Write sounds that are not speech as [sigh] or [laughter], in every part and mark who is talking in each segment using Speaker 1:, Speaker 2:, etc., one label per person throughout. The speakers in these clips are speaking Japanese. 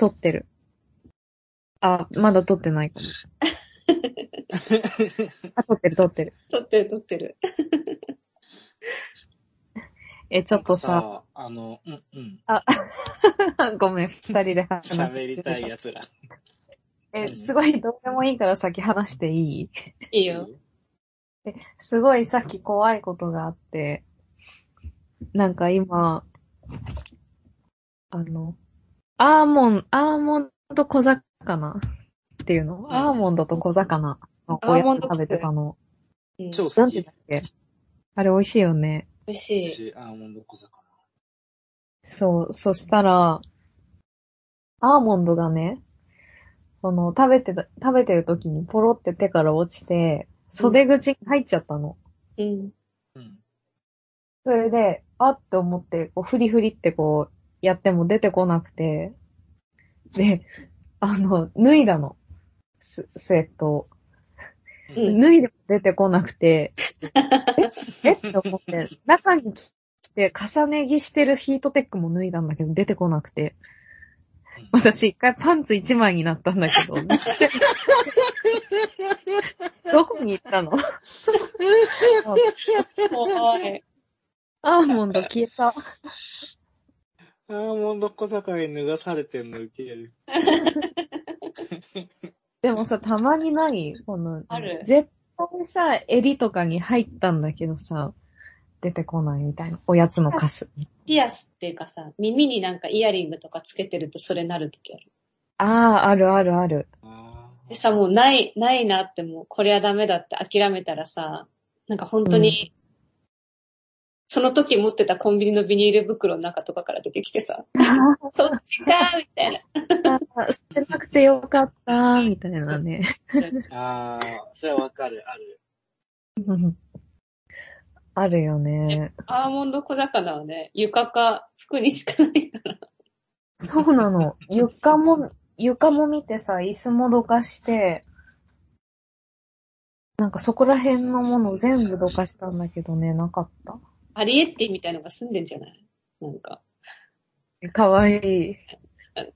Speaker 1: 撮ってる。あ、まだ撮ってないかも。[laughs] あ、撮ってる撮ってる。
Speaker 2: 撮ってる撮ってる。[laughs]
Speaker 1: え、ちょっとさ、
Speaker 3: あの、うん、うん。
Speaker 1: あ、[laughs] ごめん、二人で話して
Speaker 3: 喋りたい奴ら。
Speaker 1: え、すごいどうでもいいから先話していい？
Speaker 2: いいよ。
Speaker 1: すごいさっき怖いことがあって、なんか今、あの、アーモン、アーモンド小魚っていうの、
Speaker 3: ん
Speaker 1: アーモンドと小魚のおやつ食べてたの。
Speaker 2: うん、
Speaker 3: 超好
Speaker 1: んてだ。っけ？あれ美味しいよね。
Speaker 2: 美味しい。
Speaker 3: しアーモンド小魚。
Speaker 1: そう、そしたら、アーモンドがね、その、食べてた、食べてる時にポロって手から落ちて、袖口に入っちゃったの。
Speaker 2: うん。
Speaker 3: うん。
Speaker 1: それで、あって思って、こう、フリフリってこう、やっても出てこなくて、で、あの、脱いだの。ススウェットを。
Speaker 2: うん
Speaker 1: 脱いでも出てこなくて、[laughs] ええって思って、中に来て、重ね着してるヒートテックも脱いだんだけど、出てこなくて。私一回パンツ一枚になったんだけど、[laughs] どこに行ったの？[laughs]
Speaker 2: 怖い。
Speaker 1: アーモンド消えた。
Speaker 3: アーモンド小魚に脱がされてんのウケる。[laughs]
Speaker 1: でもさ、たまにない？この、
Speaker 2: ある
Speaker 1: 絶対さ、襟とかに入ったんだけどさ、出てこないみたいな。おやつのカス。
Speaker 2: ピアスっていうかさ、耳になんかイヤリングとかつけてるとそれなるときある。
Speaker 1: ああ、あるあるある。
Speaker 3: あ
Speaker 2: でさ、もうない、ないなってもう、これはダメだって諦めたらさ、なんか本当に、その時持ってたコンビニのビニール袋の中とかから出てきてさ、[laughs] そっちかみたいな。
Speaker 1: あ捨てなくてよかった、みたいなね。
Speaker 3: ーあー、それはわかる、ある。[laughs]
Speaker 1: あるよね。
Speaker 2: アーモンド小魚はね、床か服にしかないから。
Speaker 1: そうなの。床も、床も見てさ、椅子もどかして、なんかそこら辺のもの全部どかしたんだけどね、なかった？
Speaker 2: アリエッティみたいのが住んでんじゃない？なんか。
Speaker 1: かわい [laughs] い。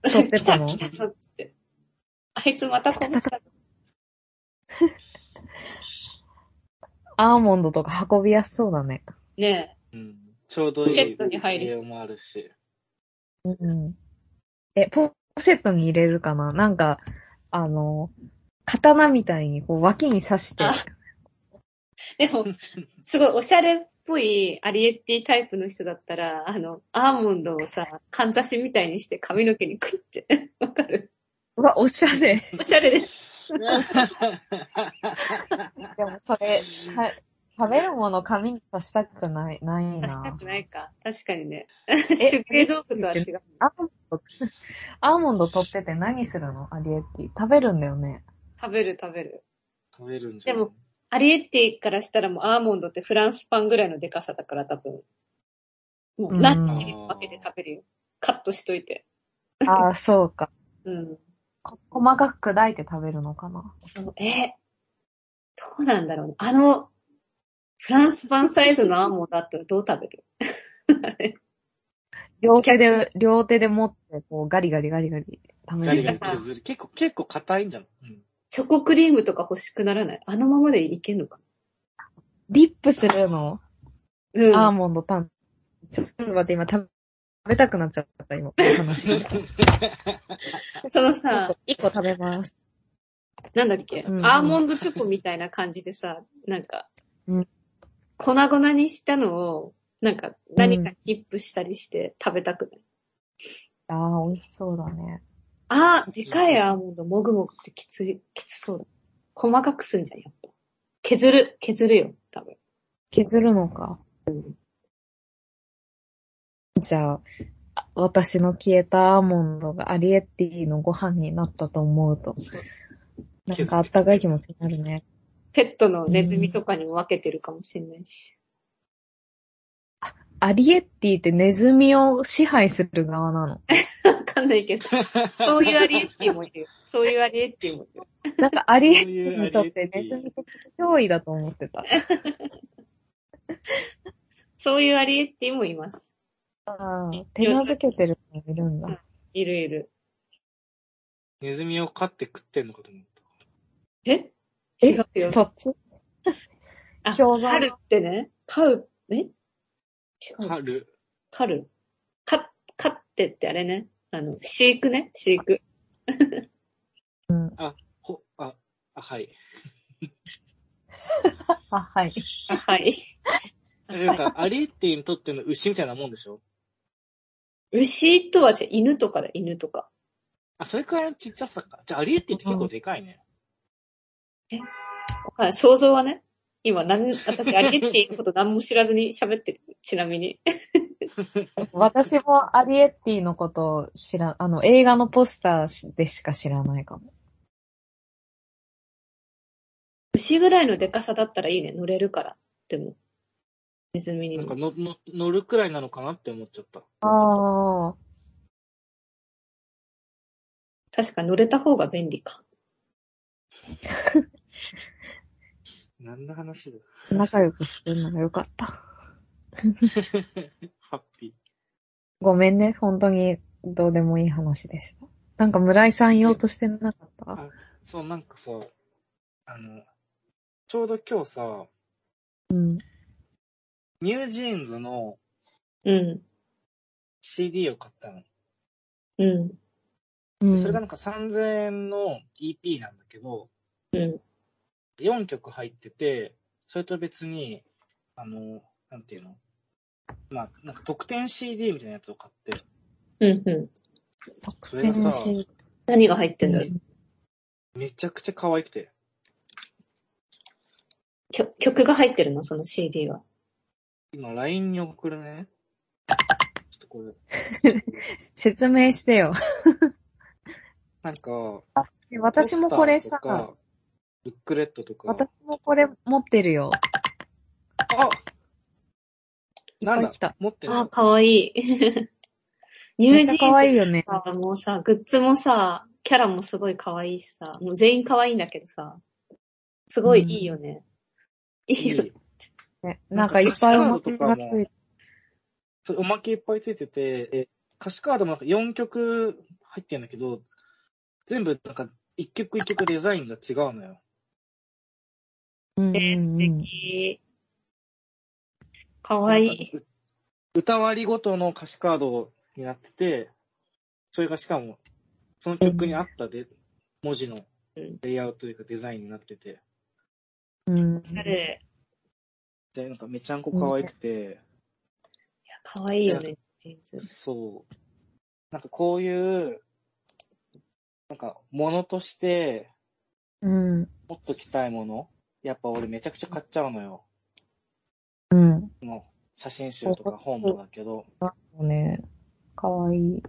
Speaker 1: 撮ってたの？
Speaker 2: 来た来たぞっつって。あいつまたこの来
Speaker 1: アーモンドとか運びやすそうだね。
Speaker 2: ね
Speaker 3: うん。ちょうどいい。
Speaker 2: ポシェットに入り
Speaker 3: もあるし。
Speaker 1: うん。え、ポシェットに入れるかな？なんか、あの、刀みたいにこう脇に刺して。
Speaker 2: でも、すごいおしゃれっぽいアリエッティタイプの人だったら、あの、アーモンドをさ、かんざしみたいにして髪の毛にクイって。[laughs] わかる？
Speaker 1: うわ、おしゃれ。
Speaker 2: おしゃれです。[laughs]
Speaker 1: でもそれ、か食べるもの紙に刺したくない、ないな。
Speaker 2: 出したくないか。確かにね。手芸道具とは違う。
Speaker 1: アーモンド、アーモンド取ってて何するの？アリエッティ。食べるんだよね。
Speaker 2: 食べる食べる。
Speaker 3: 食べるんじゃん。
Speaker 2: でも、アリエッティからしたらもうアーモンドってフランスパンぐらいのデカさだから多分。もうランチに分けて食べるよ。カットしといて。
Speaker 1: ああ、そうか。[laughs]
Speaker 2: うん。
Speaker 1: こ細かく砕いて食べるのかな。
Speaker 2: そう、え、どうなんだろうね。あの、フランスパンサイズのアーモンドあったらどう食べる？[laughs]
Speaker 1: 両手で、両手で持って、こう、ガリガリガリガリ食べ
Speaker 3: ガリ
Speaker 1: る。
Speaker 3: ガリ削る。結構、結構硬いんじゃん。うん。
Speaker 2: チョコクリームとか欲しくならない？あのままでいけんのか
Speaker 1: ディップするの、
Speaker 2: なうん。
Speaker 1: アーモンドパン。ちょっと待って、今食べたくなっちゃった、今。話。[laughs]
Speaker 2: そのさ
Speaker 1: と、一個食べます。
Speaker 2: なんだっけ、
Speaker 1: うんうん
Speaker 2: アーモンドチョコみたいな感じでさ、なんか、
Speaker 1: うん
Speaker 2: 粉々にしたのを、なんか何かディップしたりして食べたくない、
Speaker 1: ああ、美味しそうだね。
Speaker 2: あー、でかいアーモンドもぐもぐってきつい、きつそうだ。細かくすんじゃん、やっぱ。削る、削るよ、多分。
Speaker 1: 削るのか。じゃあ、あ私の消えたアーモンドがアリエッティのご飯になったと思うと、なんかあったかい気持ちになるね。
Speaker 2: ペットのネズミとかにも分けてるかもしれないし。
Speaker 1: アリエッティってネズミを支配する側なの。[laughs]
Speaker 2: んないけど。そういうアリエッティもいるよ。[laughs] そういうアリエッティもいるよ。
Speaker 1: なんかアリエッティにとってネズミって脅威だと思ってた。
Speaker 2: そういうアリエッティもいます。
Speaker 1: ああ、手なずけてる人いるんだ。
Speaker 2: いるいる。
Speaker 3: ネズミを飼って食ってんのかと思っ
Speaker 2: え違うよ。
Speaker 1: そっち
Speaker 2: あ、
Speaker 1: 評判
Speaker 2: 狩るってね、飼う、え違
Speaker 3: た。
Speaker 2: う。
Speaker 3: 飼る。
Speaker 2: 狩る。か、飼ってってあれね。あの、飼育ね、飼育。
Speaker 1: うん。
Speaker 3: ほ、あ、あ、はい。[laughs]
Speaker 1: あ、はい。
Speaker 2: あ、はい。[laughs]
Speaker 3: なんか、アリエッティにとっての牛みたいなもんでしょ？
Speaker 2: 牛とはじゃあ犬とかだ、犬とか。
Speaker 3: あ、それくらいのちっちゃさか。じゃあ、アリエッティって結構でかいね。
Speaker 2: わかんない想像はね。今、なん、私、アリエッティのこと何も知らずに喋ってる。ちなみに。
Speaker 1: 私もアリエッティのことを知ら、あの、映画のポスターでしか知らないかも。
Speaker 2: 牛ぐらいのデカさだったらいいね。乗れるから。でも。ネズミに
Speaker 3: なんか
Speaker 2: も。
Speaker 3: のの乗るくらいなのかなって思っちゃった。
Speaker 1: ああ。
Speaker 2: 確か乗れた方が便利か。[laughs]
Speaker 3: 何の話だ
Speaker 1: 仲良くしてるのがよかった。[laughs]
Speaker 3: ハッピ
Speaker 1: ごめんね、本当にどうでもいい話でした。なんか村井さん言おうとしてなかった？
Speaker 3: ー。そう、なんかさ、あの、ちょうど今日さ、
Speaker 1: うん。
Speaker 3: ニュージーンズの
Speaker 2: うん。
Speaker 3: CD を買ったの。
Speaker 2: うん。
Speaker 1: うん。
Speaker 3: それがなんか3000円の EP なんだけど、
Speaker 2: うん。
Speaker 3: 4曲入ってて、それと別に、あの、なんていうの？まあ、なんか特典 CD みたいなやつを買って、
Speaker 2: うん。うん。
Speaker 3: それがさ、
Speaker 2: 何が入ってんだろう？
Speaker 3: めちゃくちゃ可愛くて。
Speaker 2: きょ曲が入ってるの？その CD は。
Speaker 3: 今 LINE に送るね。ちょっとこれ、[laughs]
Speaker 1: 説明してよ。
Speaker 3: なんか、
Speaker 1: 私もこれさ
Speaker 3: ポスターとかブックレットとか。
Speaker 1: 私もこれ持ってるよ。
Speaker 3: あなんだ？
Speaker 1: た。
Speaker 3: 持ってる
Speaker 2: あー、かわいい。[laughs] ニュージーンズ
Speaker 1: 可愛いよね。
Speaker 2: さ、もうさ、グッズもさ、キャラもすごい可愛いしさ、もう全員可愛いんだけどさ、すごいいいよね。いいよ。
Speaker 3: いい
Speaker 1: ねなんかいっぱいおまけがついて。
Speaker 3: そうおまけいっぱいついてて、え歌詞カードもなんか4曲入ってんだけど、全部なんか1曲1曲デザインが違うのよ。
Speaker 1: うん
Speaker 2: えー、素
Speaker 1: うんうん
Speaker 2: 敵。可愛い。
Speaker 3: なんかう歌割りごとの歌詞カードになってて、それがしかも、その曲に合ったで、文字の
Speaker 2: うん
Speaker 3: レイアウトというかデザインになってて、
Speaker 1: うん
Speaker 2: おしゃれ。
Speaker 3: で、なんかめちゃんこ可愛くて、
Speaker 2: いや、可愛いよね、ジーンズ。
Speaker 3: そう。なんかこういう、なんか、ものとして、
Speaker 1: うん。
Speaker 3: 持っときたいもの、やっぱ俺めちゃくちゃ買っちゃうのよ。
Speaker 1: うん。
Speaker 3: その写真集とか本もだけど。
Speaker 1: ね。かわいい。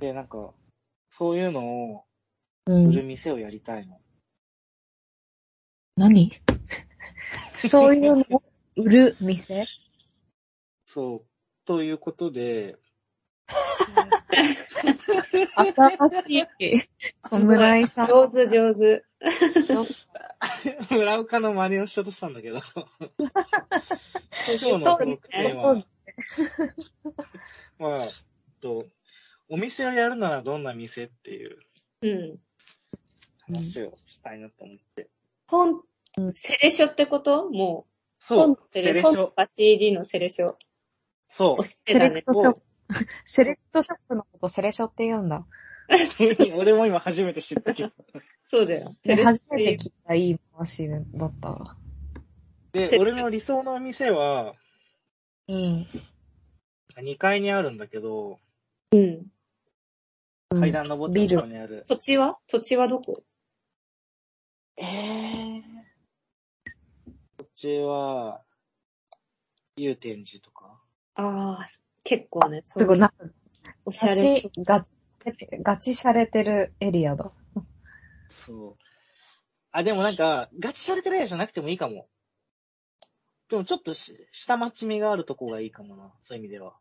Speaker 3: で、なんか、そういうのを
Speaker 1: うん
Speaker 3: 売る店をやりたいの。
Speaker 1: 何？[laughs] そういうの？を売る店？
Speaker 3: そう。ということで、
Speaker 1: 新しい。村井さん。
Speaker 2: 上手、上手。
Speaker 3: 村岡の真似をしようとしたんだけど。[laughs] 今日のトークテーマは、まあ、と、お店をやるならどんな店っていう
Speaker 2: うん。
Speaker 3: 話をしたいなと思って。
Speaker 2: 本
Speaker 1: うん、
Speaker 2: セレショってこと？もう、
Speaker 3: そう、
Speaker 2: 本セ
Speaker 3: セレショ。
Speaker 2: CD のセレショ。
Speaker 3: そ
Speaker 2: 押して
Speaker 1: セ。レクトショップ。セレクトショップのことセレショって言うんだ。
Speaker 3: う。[laughs] 俺も今初めて知ったけど。
Speaker 2: そうだよ。
Speaker 1: 初めて聞いたいい話だったわ。
Speaker 3: で俺の理想の店は、
Speaker 1: うん。
Speaker 3: 2階にあるんだけど、
Speaker 2: うん。
Speaker 3: 階段登ってるところにある。
Speaker 2: 土地は？土地はどこ？
Speaker 3: えー。こっちは、祐天寺とか。
Speaker 2: ああ、結構ね。
Speaker 1: すごい、なんか、
Speaker 2: おしゃ
Speaker 1: ガ
Speaker 2: れ
Speaker 1: チ、ガチ、ガチ洒落てるエリアだ。
Speaker 3: そう。あ、でもなんか、ガチされてないじゃなくてもいいかも。でもちょっとし下町味があるとこがいいかもな。そういう意味では。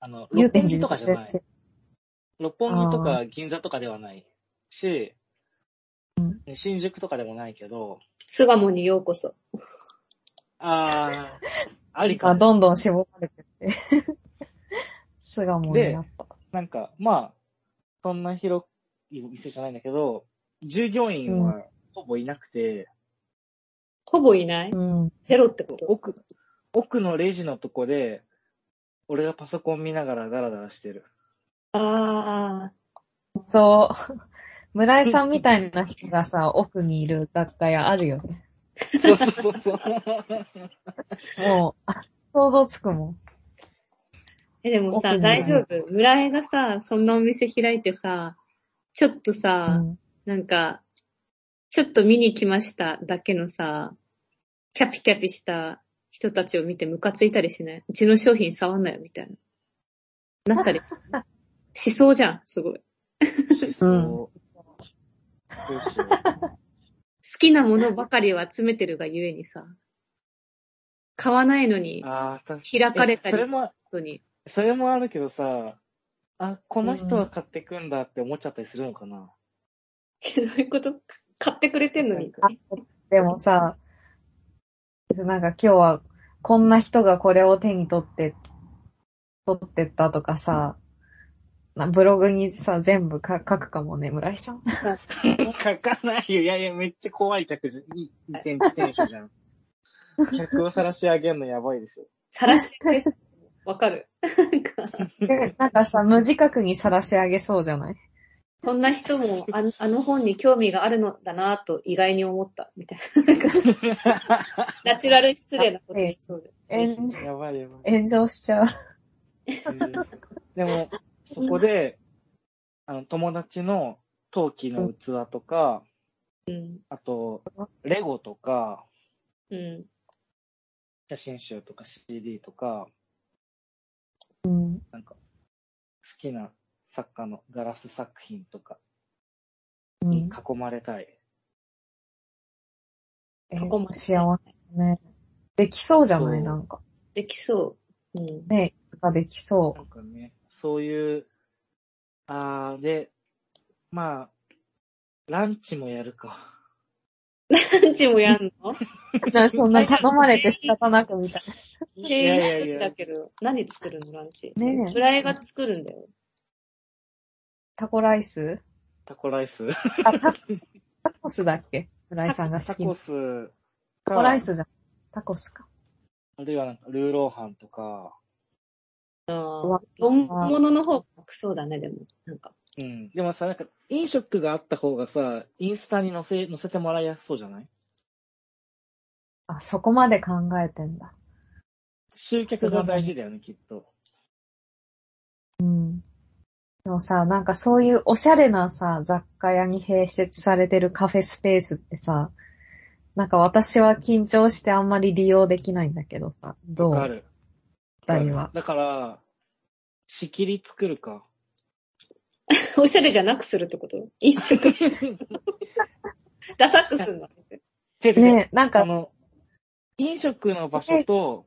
Speaker 3: あの、六本木とかじゃない。六本木とか銀座とかではないし、新宿とかでもないけど、
Speaker 2: 巣鴨にようこそ。
Speaker 3: あー、[laughs] ありか
Speaker 1: あ、
Speaker 3: も。
Speaker 1: どんどん絞られてって。[laughs] 巣鴨になった。
Speaker 3: なんか、まあ、そんな広い店じゃないんだけど、従業員はほぼいなくて、
Speaker 2: ほぼいない？
Speaker 1: うん。
Speaker 2: ゼロってこと？
Speaker 3: 奥、奥のレジのとこで、俺がパソコン見ながらダラダラしてる。
Speaker 2: あ
Speaker 1: そう。村井さんみたいな人がさ、[laughs] 奥にいる雑貨屋あるよね。
Speaker 3: そうそうそうそう。[laughs]
Speaker 1: もう、あ想像つくもん。
Speaker 2: ー。え、でもさ、大丈夫？村井がさ、そんなお店開いてさ、ちょっとさ、
Speaker 1: うん
Speaker 2: なんか、ちょっと見に来ましただけのさ、キャピキャピした人たちを見てムカついたりしない？うちの商品触んなよ、みたいな。なったりする [laughs] しそうじゃん、すごい。
Speaker 3: う。どうしよう。[laughs]
Speaker 2: 好きなものばかりを集めてるがゆえにさ、買わないのに。開かれたりするとに。
Speaker 3: それもあるけどさ、あ、この人は買ってくんだって思っちゃったりするのかな？[laughs]
Speaker 2: どういうこと？買ってくれてんの？に。
Speaker 1: でもさ、なんか今日はこんな人がこれを手に取って、取ってったとかさ、なブログにさ、全部か書くかもね、村井さん。[laughs]
Speaker 3: 書かないよ。いやいや、めっちゃ怖い客じゃ、いい店店主じゃん。客を晒し上げるのやばいですよ。
Speaker 2: さらしです。わかる。なんか
Speaker 1: でなんかさ、無自覚に晒し上げそうじゃない？
Speaker 2: そんな人もああの本に興味があるのだなと意外に思った、みたいな。ナチュラル失礼なこと言いそうで。
Speaker 1: 炎
Speaker 3: やばいやばい。
Speaker 1: 炎上しちゃう。
Speaker 3: でも、そこで、あの、友達の陶器の器とか、
Speaker 2: うん。
Speaker 3: あと、レゴとか、
Speaker 2: うん。
Speaker 3: 写真集とか CD とか、
Speaker 1: うん。
Speaker 3: なんか、好きな作家のガラス作品とか
Speaker 1: うん
Speaker 3: に囲まれたい。
Speaker 1: え
Speaker 2: ここも
Speaker 1: 幸せね。できそうじゃない？なんか。
Speaker 2: できそう。うん。
Speaker 1: ねいつかできそ
Speaker 3: なんかね、そういう、あー、で、まあ、ランチもやるか。
Speaker 2: ランチもやんの？[laughs]
Speaker 1: そんな頼まれて仕方なくみたい
Speaker 2: 経営一人だけど、何作るの？ランチ。
Speaker 1: な。ねえ。
Speaker 2: フライが作るんだよ。
Speaker 1: タコライス？
Speaker 3: タコライス？
Speaker 1: あ、タタコスだっけ？村井さんが好
Speaker 3: タコ
Speaker 1: きな。
Speaker 3: ス
Speaker 1: タコライ
Speaker 3: か、
Speaker 1: スじゃん。タコスか。
Speaker 3: あるいはなんかルーローハンとか、
Speaker 2: ああ。本物の方が楽そうだね、でも。なんか。
Speaker 3: うん。でもさ、なんか、飲食があった方がさ、インスタに載せ、載せてもらいやすそうじゃない？
Speaker 1: あ、そこまで考えてんだ。
Speaker 3: 集客が大事だよね、きっと。
Speaker 1: うん。でもさ、なんかそういうおしゃれなさ、雑貨屋に併設されてるカフェスペースってさ、なんか私は緊張してあんまり利用できないんだけどさ、どう？
Speaker 3: わかる。
Speaker 1: 二人は。
Speaker 3: だから、仕切り作るか。[laughs]
Speaker 2: おしゃれじゃなくするってこと？飲食。[laughs] ダサくすんの？
Speaker 3: 違う違う。
Speaker 1: ねなんか、
Speaker 3: あの、飲食の場所と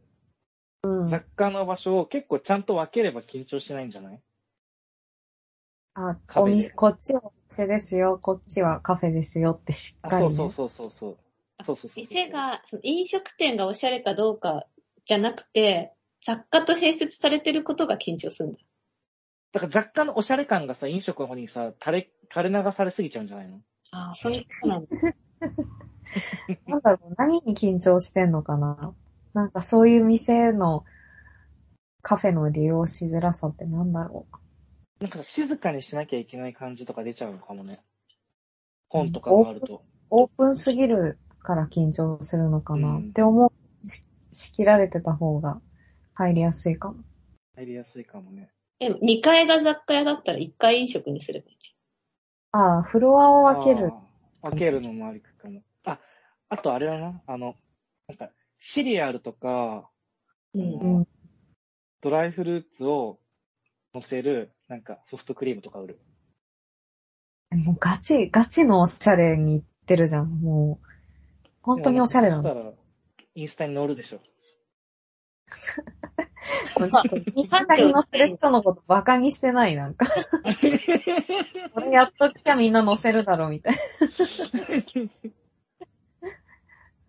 Speaker 1: うん。
Speaker 3: 雑貨の場所を結構ちゃんと分ければ緊張しないんじゃない？
Speaker 1: あ、
Speaker 3: カフェで
Speaker 1: お店、こっちはお店ですよ、こっちはカフェですよってしっ
Speaker 3: あ、
Speaker 1: かり、ね。
Speaker 3: そうそうそうそうそう。そうそうそう。
Speaker 2: 店。が、その飲食店がおしゃれかどうかじゃなくて、雑貨と併設されてることが緊張するんだ。
Speaker 3: だから雑貨のおしゃれ感がさ、飲食の方にさ、垂れ、垂れ流されすぎちゃうんじゃないの？
Speaker 2: ああ、そういうことなんだ。
Speaker 1: なんだろう、何に緊張してんのかな？なんかそういう店のカフェの利用しづらさってなんだろ
Speaker 3: なんかさ静かにしなきゃいけない感じとか出ちゃうのかもね。本とかがあると。
Speaker 1: う。オープンすぎるから緊張するのかな、
Speaker 3: うん
Speaker 1: って思うし。仕切られてた方が入りやすいかも。
Speaker 3: 入りやすいかもね。
Speaker 2: でも、2階が雑貨屋だったら1階飲食にすればいいじ
Speaker 1: ああ、フロアを分ける。
Speaker 3: あー。分けるのもありかも。あ、あとあれだな。あの、なんか、シリアルとか、
Speaker 2: ゃん。
Speaker 3: う
Speaker 2: うん。
Speaker 1: うん。
Speaker 3: ドライフルーツを乗せる、なんかソフトクリームとか売る。
Speaker 1: もうガチ、ガチのおしゃれに行ってるじゃん。もう、本当におしゃれなの。
Speaker 3: そしたら、インスタに載るでしょ。[laughs]
Speaker 1: ちょっとインスタに載せる人のことバカにしてない、なん。か。これやっときゃみん。な載せるだろ、みたい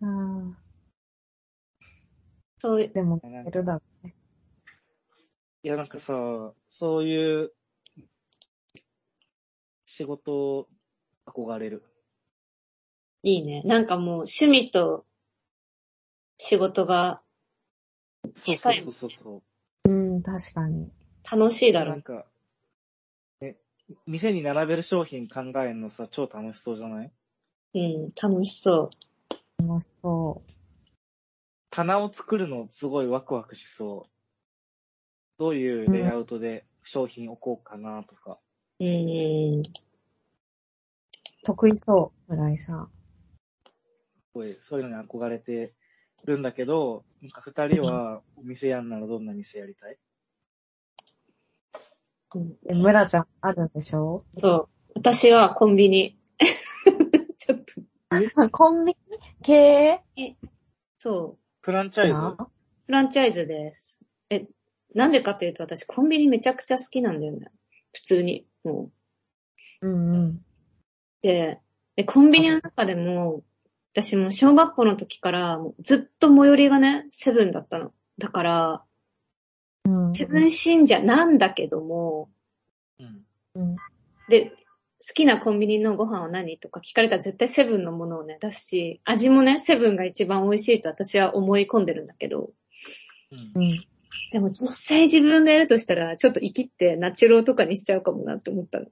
Speaker 1: な。うん。
Speaker 2: そういう、
Speaker 1: でも、載せるだろうね。
Speaker 3: いや、なん。かさ、そういう、仕事憧れる。
Speaker 2: いいね。なん。かもう趣味と仕事が
Speaker 3: そう
Speaker 2: 近い
Speaker 3: そうそうそう。
Speaker 1: うん、確かに。
Speaker 2: 楽しいだろう。
Speaker 3: なんか、ね、店に並べる商品考えるのさ、超楽しそうじゃない？
Speaker 2: うん、楽しそう。
Speaker 1: 楽しそ
Speaker 3: 棚を作るのすごいワクワクしそう。どういうレイアウトで商品置こうかなとか。
Speaker 2: うん。
Speaker 1: う。得意そう、村井さん。
Speaker 3: すごい、そういうのに憧れてるんだけど、なんか二人はお店やんならどんな店やりたい？
Speaker 2: うん
Speaker 1: え、村ちゃんあるんでしょ？
Speaker 2: そう。私はコンビニ。[laughs] ちょっと、
Speaker 1: コンビニ？経営？
Speaker 2: そう。
Speaker 3: フランチャイズ？
Speaker 1: あ
Speaker 2: フランチャイズです。え、なんでかっていうと私コンビニめちゃくちゃ好きなんだよね。普通に。もう。
Speaker 1: うんうん。
Speaker 2: で、でコンビニの中でも、私も小学校の時からもうずっと最寄りがね、セブンだったの。だから、
Speaker 1: うん
Speaker 2: セブン信者なんだけども、
Speaker 3: うん。
Speaker 1: うん。
Speaker 2: で、好きなコンビニのご飯は何とか聞かれたら絶対セブンのものをね、出すし、味もね、セブンが一番美味しいと私は思い込んでるんだけど、
Speaker 3: うん
Speaker 1: うん。
Speaker 2: でも実際自分がやるとしたら、ちょっと生きってナチュローとかにしちゃうかもなって思ったの。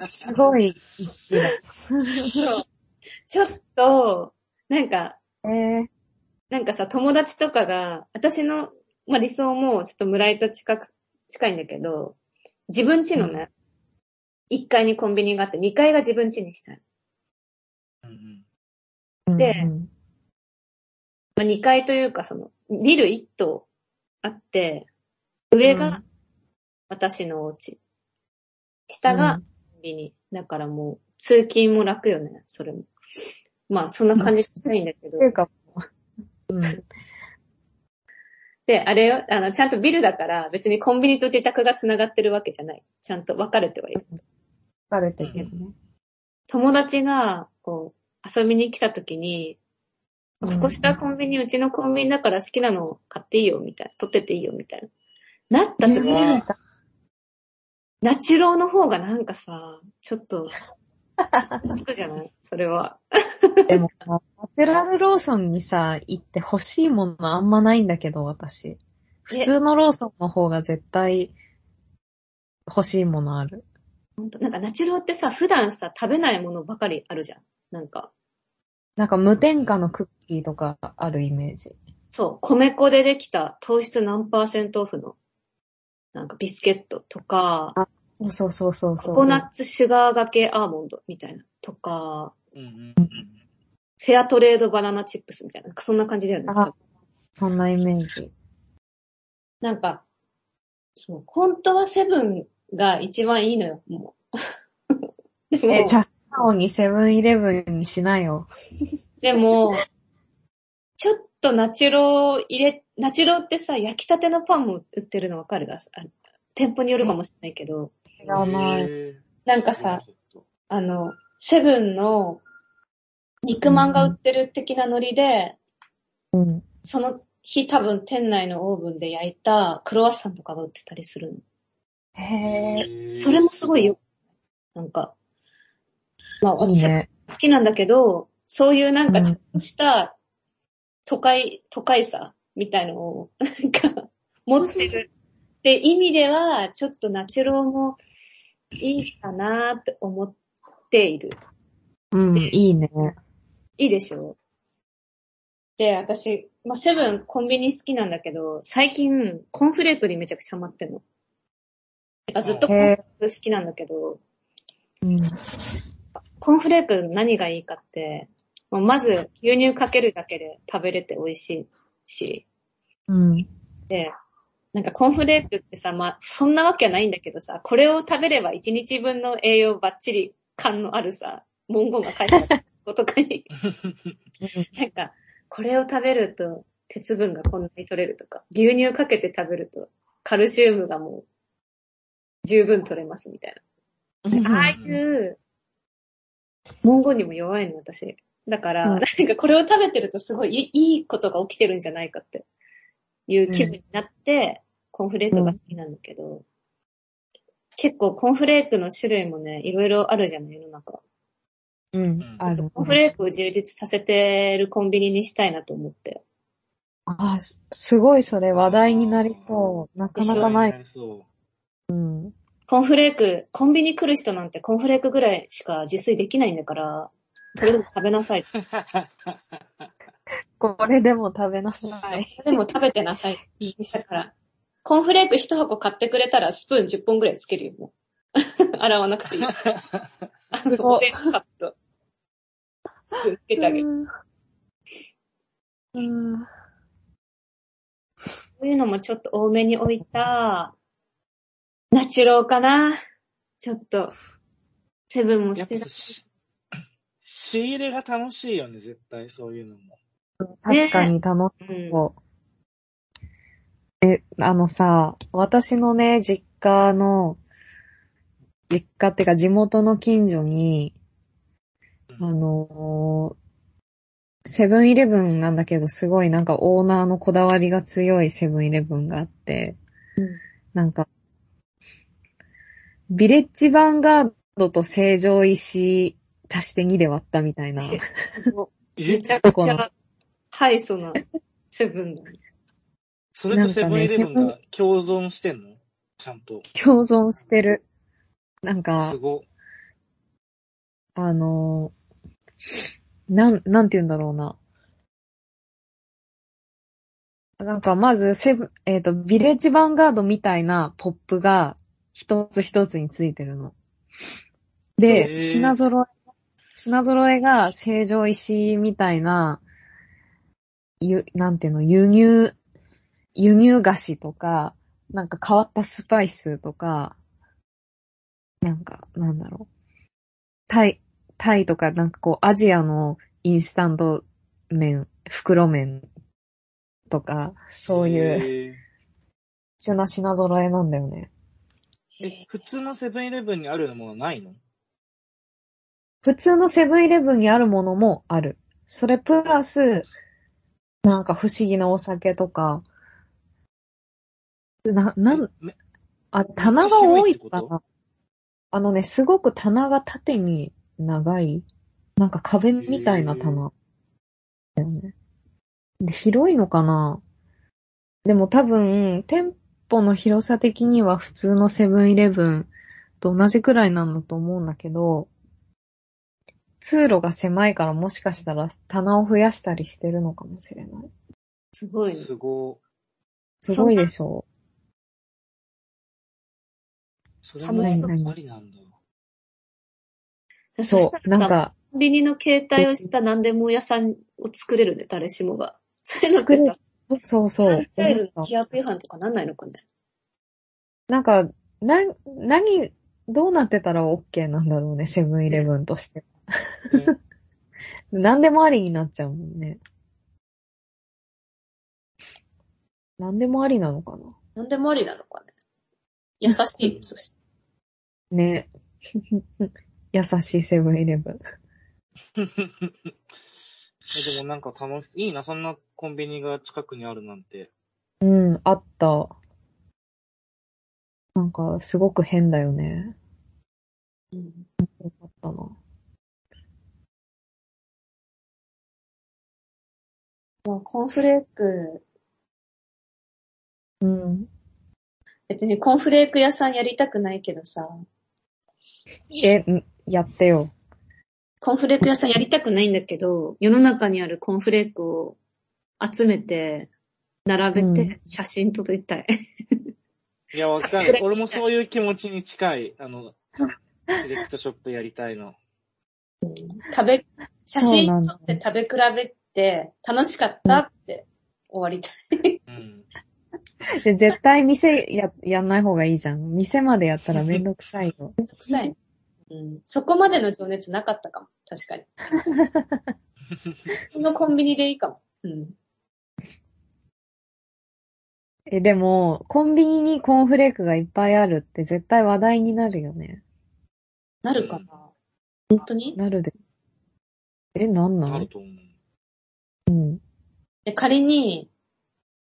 Speaker 1: すごい生きてる。[laughs]
Speaker 2: そう。ちょっと、なんか、
Speaker 1: えー、
Speaker 2: なんかさ、友達とかが、私の、まあ、理想もちょっと村井と近く、近いんだけど、自分家のね、1階にコンビニがあって、2階が自分家にしたい。
Speaker 3: うん
Speaker 2: で
Speaker 1: うん
Speaker 2: まあ、2階というか、その、ビル1棟あって、上が私のお家。下がコンビニ。だからもう、通勤も楽よね、それも。まあ、そんな感じしたいんだけど
Speaker 1: って。いうか、うん。
Speaker 2: で、あれよ、あの、ちゃんとビルだから、別にコンビニと自宅が繋がってるわけじゃない。ちゃんと分かれてはいる。
Speaker 1: 疲れてるけどね。
Speaker 2: 友達が、こう、遊びに来た時に、こ
Speaker 1: うん
Speaker 2: こ下コンビニ、うちのコンビニだから好きなの買っていいよ、みたいな。取ってっていいよ、みたいな。なった時に、
Speaker 3: ね
Speaker 2: ナチュローの方がなんかさ、ちょっと、つくじゃない？それは。[laughs]
Speaker 1: でもさ、ナチュラルローソンにさ、行って欲しいものあんまないんだけど、私。普通のローソンの方が絶対欲しいものある。
Speaker 2: ほんと、なんかナチュローってさ、普段さ、食べないものばかりあるじゃん。なんか、
Speaker 1: なんか無添加のクッキーとかあるイメージ。
Speaker 2: そう、米粉でできた糖質何パーセントオフの、なんかビスケットとか、
Speaker 1: そうそうそうそうそう。
Speaker 2: ココナッツシュガーがけアーモンドみたいな、とか、
Speaker 3: うんうん
Speaker 2: フェアトレードバナナチップスみたいな、なんかそんな感じだよね。
Speaker 1: あそんなイメージ。
Speaker 2: なんか、そう、本当はセブンが一番いいのよ、もう。[laughs] でも
Speaker 1: え、じゃあ、素直にセブンイレブンにしなよ。
Speaker 2: でも、ちょっとナチュロー入れ、ナチュローってさ、焼きたてのパンも売ってるのわかる？が、あ店舗によるかもしれないけど、
Speaker 1: 知らない。
Speaker 2: なんかさ、あの、セブンの肉まんが売ってる的なノリで、
Speaker 1: うん。
Speaker 2: その日多分店内のオーブンで焼いたクロワッサンとかが売ってたりするの。
Speaker 1: へ
Speaker 2: それもすごいよ。なんか、まあ私
Speaker 1: ね。
Speaker 2: 好きなんだけど、そういうなん
Speaker 1: うん
Speaker 2: かちょっとした都会、都会さみたいのを、なんか、持ってるって意味では、ちょっとナチュローもいいかなって思っている。
Speaker 1: うん、いいね。
Speaker 2: いいでしょで、私、まあ、セブンコンビニ好きなんだけど、最近、コーンフレークにめちゃくちゃハマってんの。てかずっとコーンフレーク好きなんだけど、
Speaker 1: うん。
Speaker 2: コーンフレーク何がいいかって、もうまず牛乳かけるだけで食べれて美味しいし、
Speaker 1: うん。
Speaker 2: で、なんかコーンフレークってさ、まあ、そんなわけはないんだけどさ、これを食べれば1日分の栄養バッチリ感のあるさ、文言が書いてある [laughs] ことかに、なんか、これを食べると鉄分がこんなに取れるとか、牛乳かけて食べるとカルシウムがもう十分取れますみたいな。ああいう文言にも弱いの、私。だから、
Speaker 1: うん
Speaker 2: なんかこれを食べてるとすごいいいいことが起きてるんじゃないかっていう気分になって、コーンフレークが好きなんだけど、結構コーンフレークの種類もね、いろいろあるじゃん、世の中。
Speaker 1: うん
Speaker 3: ん、
Speaker 1: ある。
Speaker 2: コーンフレークを充実させてるコンビニにしたいなと思って。
Speaker 1: あ、すすごいそれ話題になりそう。なかなかない。うん。
Speaker 2: コーンフレーク、コンビニ来る人なんてコーンフレークぐらいしか自炊できないんだから、それでも食べなさい。そ [laughs]
Speaker 1: これでも食べなさい。
Speaker 2: れでも食べてなさい。だから、コーンフレーク一箱買ってくれたらスプーン10本ぐらいつけるよ、もう。[laughs] 洗わなくていい。[laughs] あの、
Speaker 1: ごい
Speaker 2: カット。つけてあげる。
Speaker 1: うん。
Speaker 2: そういうのもちょっと多めに置いた、ナチュローかな。ちょっと、セブンも捨てた。
Speaker 3: 仕入れが楽しいよね、絶対そういうのも。
Speaker 1: 確かに楽しそう。え、あのさ、私のね、実家の、実家ってか地元の近所に、あのーセブンイレブンなんだけど、すごいなんかオーナーのこだわりが強いセブンイレブンがあって、
Speaker 2: うん
Speaker 1: なんか、ビレッジヴァンガードと成城石足して2で割ったみたいな。
Speaker 3: え [laughs]
Speaker 2: めちゃくちゃ、ハイソなセブンだね。
Speaker 3: それとセブンイレブンが共存してんの？ちゃんと。
Speaker 1: 共存してる。なんか
Speaker 3: す、ご。
Speaker 1: あのーなん、なんて言うんだろうな。なんか、まず、セブン、えっ、と、ビレッジヴァンガードみたいなポップが一つ一つについてるの。
Speaker 3: へ
Speaker 1: で、
Speaker 3: ー
Speaker 1: 品揃え、品揃えが成城石みたいな、ゆ、なんていうの、輸入、輸入菓子とか、なんか変わったスパイスとか、なんか、なんだろう。タイ、タイとかなんかこう、アジアのインスタント麺、袋麺とか、そういう、
Speaker 3: へ
Speaker 1: 一緒な品揃えなんだよね。
Speaker 3: ーえ、普通のセブンイレブンにあるものないの？
Speaker 1: 普通のセブンイレブンにあるものもある。それプラス、なんか不思議なお酒とか、な、なん、
Speaker 3: め
Speaker 1: あ、棚が多いかな。あのね、すごく棚が縦に長い、なんか壁みたいな棚。だよね。で、広いのかな？でも多分、店舗の広さ的には普通のセブンイレブンと同じくらいなんだと思うんだけど、通路が狭いからもしかしたら棚を増やしたりしてるのかもしれない。
Speaker 2: すごいね。
Speaker 3: すご。
Speaker 1: すごいでしょ
Speaker 3: それも
Speaker 2: 楽し
Speaker 1: そう
Speaker 3: ありなんだ。
Speaker 1: う。
Speaker 2: そ
Speaker 1: う。なんか、
Speaker 2: コンビニの携帯をした何でも屋さんを作れるね、誰しもが。[laughs] そういうのってさ、
Speaker 1: そうそう
Speaker 2: フラン。チャイズの規約違反とかなんないのかね。
Speaker 1: なんか、な、何、どうなってたら OK なんだろうね、セブンイレブンとして。
Speaker 3: ね [laughs]
Speaker 1: 何でもありになっちゃうもんね。何でもありなのかな
Speaker 2: なんでもありなのかね。優しい [laughs] ね、そして。
Speaker 1: ね。優しいセブンイレブン。[laughs]
Speaker 3: えでもなんか楽しい、いいな、そんなコンビニが近くにあるなんて。
Speaker 1: うん、あった。なんか、すごく変だよね。
Speaker 2: うん
Speaker 1: よかったな。
Speaker 2: もうコーンフレーク、
Speaker 1: うん。
Speaker 2: 別にコーンフレーク屋さんやりたくないけどさ、
Speaker 1: え、んやってよ。
Speaker 2: コーンフレーク屋さんやりたくないんだけど、世の中にあるコーンフレークを集めて、並べ
Speaker 1: う
Speaker 2: て写真撮りたい。
Speaker 3: いや、わかる。俺もそういう気持ちに近い。あの、セレクトショップやりたいの。
Speaker 2: 食べ、写真撮って食べ比べて、楽しかったって終わりたい。
Speaker 3: うん。
Speaker 1: で絶対店や、やんない方がいいじゃん。店までやったらめんどくさいよ。
Speaker 2: 臭い。うん、そこまでの情熱なかったかも。確かに。[laughs] そのコンビニでいいかも。うん。
Speaker 1: え、でも、コンビニにコーンフレークがいっぱいあるって絶対話題になるよね。
Speaker 2: なるかな。本当に？
Speaker 1: なるで。え、なんなの
Speaker 3: あると思う。
Speaker 1: うん。
Speaker 2: で、仮に、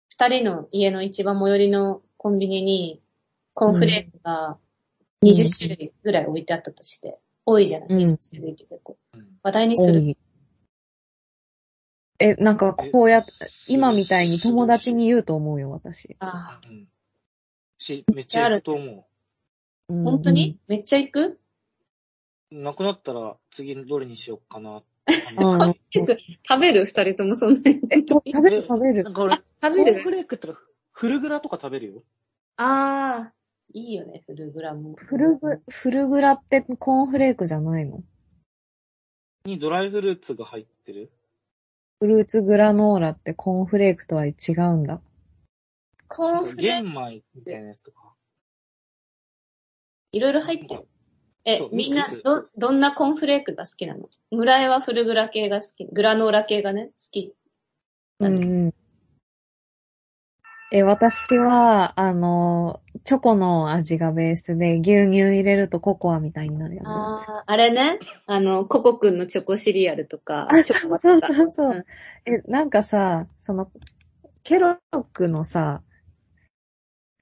Speaker 2: 二人の家の一番最寄りのコンビニに、コーンフレークが20種類ぐらい置いてあったとして、多いじゃない、
Speaker 1: うん
Speaker 2: ?20 種類って結構。
Speaker 3: うん
Speaker 2: 話題にする。
Speaker 1: え、なんかこうやっ、今みたいに友達に言うと思うよ、私。
Speaker 2: あ
Speaker 3: うん。し、めっちゃやると思
Speaker 1: う
Speaker 2: 本当に、めっちゃ行く？
Speaker 3: う。なくなったら次どれにしようかな。
Speaker 1: うん
Speaker 2: 食べる？二人ともそんなに。
Speaker 1: 食べる食べる
Speaker 3: なん。か俺、
Speaker 2: 食べ
Speaker 3: コーン
Speaker 2: る
Speaker 3: フレークとか、フルグラとか食べるよ。
Speaker 2: ああ、いいよね、フルグラム。
Speaker 1: フルグ、フルグラってコーンフレークじゃないの？
Speaker 3: にドライフルーツが入ってる？
Speaker 1: フルーツグラノーラってコーンフレークとは違うんだ。
Speaker 2: コーンフレーク、
Speaker 3: 玄米みたいなやつとか。
Speaker 2: いろいろ入ってる。えみんなど、どんなコーンフレークが好きなの？村井はフルグラ系が好き。グラノーラ系がね、好き。
Speaker 1: うん。え、私は、あの、チョコの味がベースで、牛乳入れるとココアみたいになるやつです。
Speaker 2: ああ、あれね？あの、ココくんのチョコシリアルとか。
Speaker 1: あ、そうそうそうそう。え、なんかさ、その、ケロックのさ、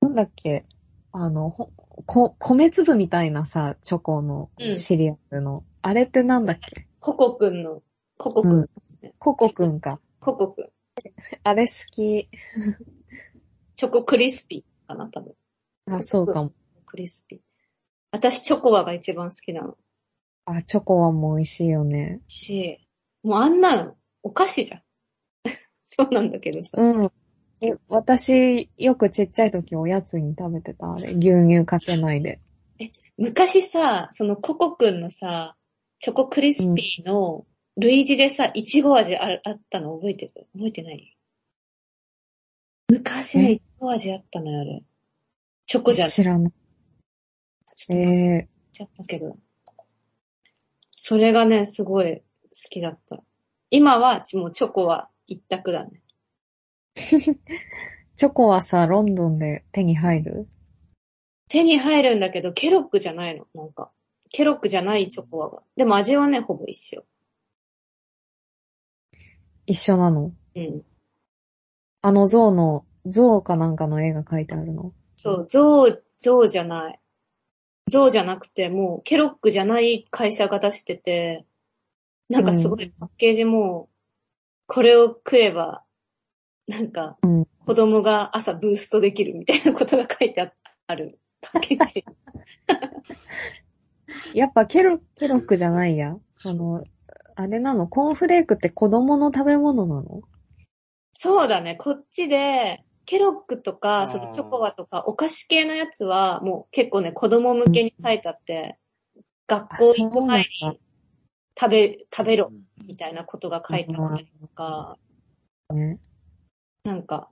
Speaker 1: なんだっけ、あの、ほこ、米粒みたいなさ、チョコの
Speaker 2: うん
Speaker 1: シリアルの、あれってなんだっけ？
Speaker 2: ココくんの、ココくん。
Speaker 1: ココくんか。
Speaker 2: ココくん。
Speaker 1: あれ好き。[laughs]
Speaker 2: チョコクリスピーかな、多分。
Speaker 1: あ、そうかも。
Speaker 2: クリスピー。私、チョコワが一番好きなの。
Speaker 1: あ、チョコはもう美味しいよね。
Speaker 2: し、もうあんなの、お菓子じゃん。[laughs] そうなんだけどさ。
Speaker 1: うん。え私、よくちっちゃい時おやつに食べてた、あれ。牛乳かけないで。
Speaker 2: 昔さ、そのココくんのさ、チョコクリスピーの類似でさ、いちご味ああったの覚えてる？覚えてない？昔ね、
Speaker 1: え？
Speaker 2: いちご味あったのよ、あれ。チョコじゃん。ち
Speaker 1: 知らない。え
Speaker 2: ちゃったけど。それがね、すごい好きだった。今は、もうチョコは一択だね。
Speaker 1: ー、[laughs] チョコはさ、ロンドンで手に入る？
Speaker 2: 手に入るんだけど、ケロックじゃないの、なんか。ケロックじゃないチョコは。でも味はね、ほぼ一緒。
Speaker 1: 一緒なの？
Speaker 2: うん。
Speaker 1: あの象の、象かなんかの絵が描いてあるの？
Speaker 2: そう、ゾウ、ゾウじゃない。ゾウじゃなくて、もう、ケロックじゃない会社が出してて、なんかすごいパッケージも、これを食えば、なんか
Speaker 1: うん、
Speaker 2: 子供が朝ブーストできるみたいなことが書いてああるパッケージ。[laughs]
Speaker 1: やっぱケロ、ケロックじゃないや。その、あれなの？コーンフレークって子供の食べ物なの？
Speaker 2: そうだね、こっちで、ケロックと
Speaker 3: あ
Speaker 2: か、
Speaker 3: ー。
Speaker 2: そのチョコバとか、お菓子系のやつは、もう結構ね、子供向けに書いてあって、学校行く前に食べ、食べろ、
Speaker 3: うん
Speaker 2: みたいなことが書いてあったりとか、
Speaker 1: ね。
Speaker 2: なんか、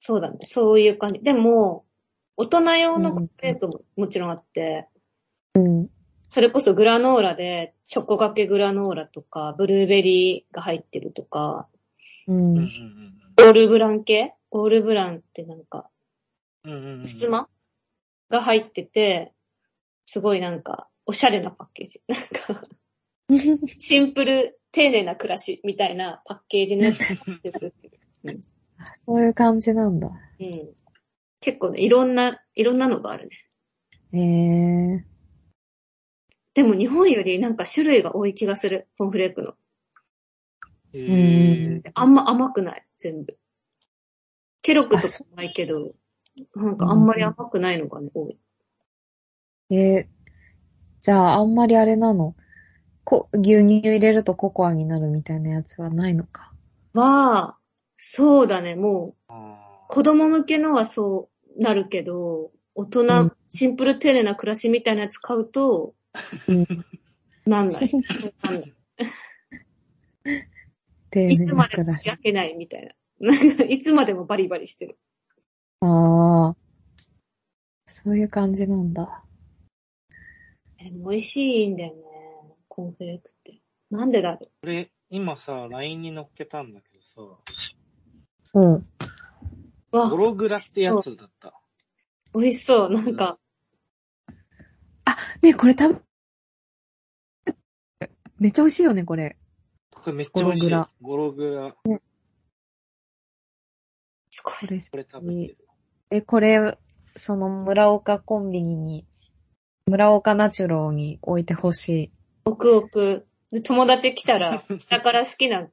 Speaker 2: そうだね、そういう感じ。でも、大人用のコーンフレークももちろんあって、
Speaker 1: うん。
Speaker 2: それこそグラノーラで、チョコがけグラノーラとか、ブルーベリーが入ってるとか、
Speaker 1: う
Speaker 3: ん。
Speaker 2: オールブラン系オールブランってなんか、
Speaker 3: うんうんうん。
Speaker 2: ふすまが入ってて、すごいなんか、おしゃれなパッケージ。[laughs] なんか、シンプル、丁寧な暮らしみたいなパッケージのやつが入ってる。
Speaker 1: そういう感じなんだ。
Speaker 2: うん。結構ね、いろんな、いろんなのがあるね。
Speaker 1: へえ
Speaker 2: でも日本よりなんか種類が多い気がする、コーンフレークの。
Speaker 3: へ
Speaker 1: うん
Speaker 3: ー
Speaker 2: あんま甘くない、全部。ケロックとかないけど、なんかあんまり甘くないのがね、多い。
Speaker 1: ー。えー、じゃあ、あんまりあれなの？こ、牛乳入れるとココアになるみたいなやつはないのか？
Speaker 2: は、そうだね、もう、子供向けのはそうなるけど、大人、
Speaker 1: うん
Speaker 2: シンプル丁寧な暮らしみたいなやつ買うと、
Speaker 1: うん。
Speaker 2: なんない。[laughs] なんないいつまで
Speaker 1: な暮らし。
Speaker 2: も焼けないみたいな。なんかいつまでもバリバリしてる。
Speaker 1: ああ。そういう感じなんだ。
Speaker 2: でも美味しいんだよね。コーンフレークって。なんでだろ
Speaker 3: 俺、今さ、LINE に乗っけたんだけど
Speaker 1: うん。
Speaker 2: う。
Speaker 3: さ、
Speaker 2: わ
Speaker 3: ゴ、ログラってやつだった。
Speaker 2: 美味しそう。なんか、
Speaker 1: ね、これ食べ、めっちゃ美味しいよね、これ。
Speaker 3: これめっちゃ美味しい。
Speaker 1: ゴロ
Speaker 3: ゴログラ。
Speaker 2: すごい。
Speaker 1: これ、
Speaker 3: これ食べてる。
Speaker 1: え、これ、その村岡コンビニに村岡ナチュローに置いてほしい。
Speaker 2: 置く置く。で、友達来たら、[laughs] 下から好きな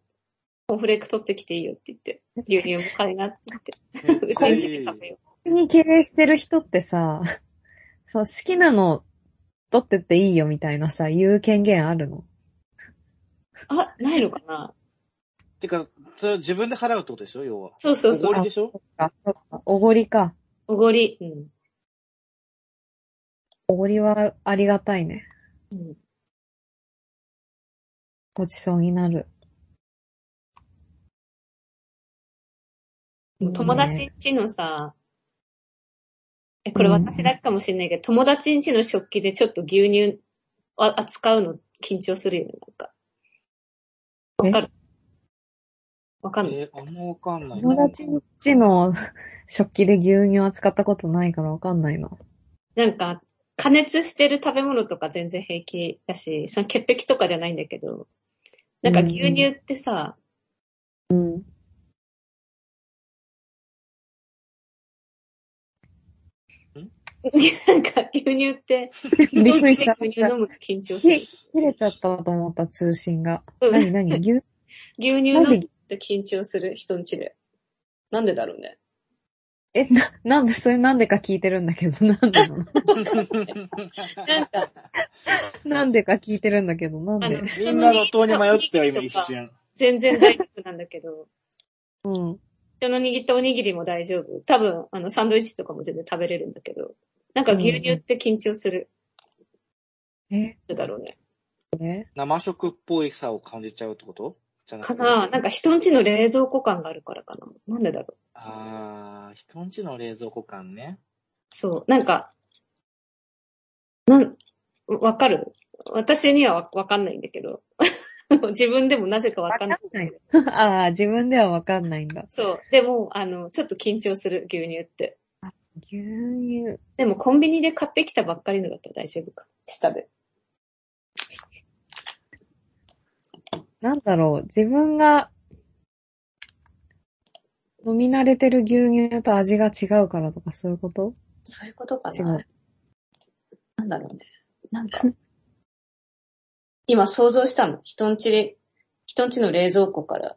Speaker 2: コーンフレーク取ってきていいよって言って、牛乳も買いなって言って、うちんちで食べよ
Speaker 1: に経営してる人ってさ、そう、好きなの取ってっていいよみたいなさ、言う権限あるの？
Speaker 2: う。あ、ないのかな？
Speaker 3: てか、それ自分で払うってことでしょ？要は。
Speaker 2: そうそうそう
Speaker 3: おご。りでしょ？
Speaker 1: あ、そっかおごりか。
Speaker 2: おごり。うん。
Speaker 1: おごりはありがたいね。
Speaker 2: うん
Speaker 1: ごちそうになる。いいね
Speaker 2: 友達んちのさ、え、これ私だけかもしれないけど、友達んちの食器でちょっと牛乳あ扱うの緊張するよね、なんか。わかる？わかんない。
Speaker 3: えーあんまわかんない。
Speaker 1: 友達んちの [laughs] 食器で牛乳扱ったことないからわかんないな。
Speaker 2: なんか、加熱してる食べ物とか全然平気だし、その潔癖とかじゃないんだけど、なんか牛乳ってさ、
Speaker 1: うん。
Speaker 2: なんか牛乳って、[laughs]
Speaker 1: びっくりした。
Speaker 2: 牛乳飲むと緊張する？
Speaker 1: 切れちゃったと思った、通信が。
Speaker 2: うん
Speaker 1: なになに牛、[laughs]
Speaker 2: 牛乳飲むと緊張する人んちで。なんでだろうね。
Speaker 1: え、な、なんで、それなんでか聞いてるんだけど、[laughs] なんでなの？
Speaker 2: なんか、
Speaker 1: なんでか聞いてるんだけど、なんで？
Speaker 3: みんなの通り迷ってよ、今一瞬。
Speaker 2: 全然大丈夫なんだけど、
Speaker 1: うん。
Speaker 2: 人の握ったおにぎりも大丈夫。多分、あの、サンドイッチとかも全然食べれるんだけど、なんか牛乳って緊張する。
Speaker 1: え、
Speaker 2: なんでだろうね。
Speaker 1: え？
Speaker 3: 生食っぽいさを感じちゃうってこと？じゃなくて
Speaker 2: かななんか人んちの冷蔵庫感があるからかな。なんでだろう。
Speaker 3: あー、人んちの冷蔵庫感ね。
Speaker 2: そう。なんか、なん、わかる？私にはわわかんないんだけど。[laughs] 自分でもなぜかわかんない。
Speaker 1: ない。[laughs] ああ、自分ではわかんないんだ。
Speaker 2: そう。でも、あの、ちょっと緊張する、牛乳って。
Speaker 1: 牛乳。
Speaker 2: でも、コンビニで買ってきたばっかりのだったら大丈夫か。下で。
Speaker 1: なんだろう、自分が飲み慣れてる牛乳と味が違うからとかそういうこと？
Speaker 2: そういうことか
Speaker 1: 違
Speaker 2: な
Speaker 1: う。
Speaker 2: なんだろうね。なんか、今想像したの。人んちで、人んちの冷蔵庫から、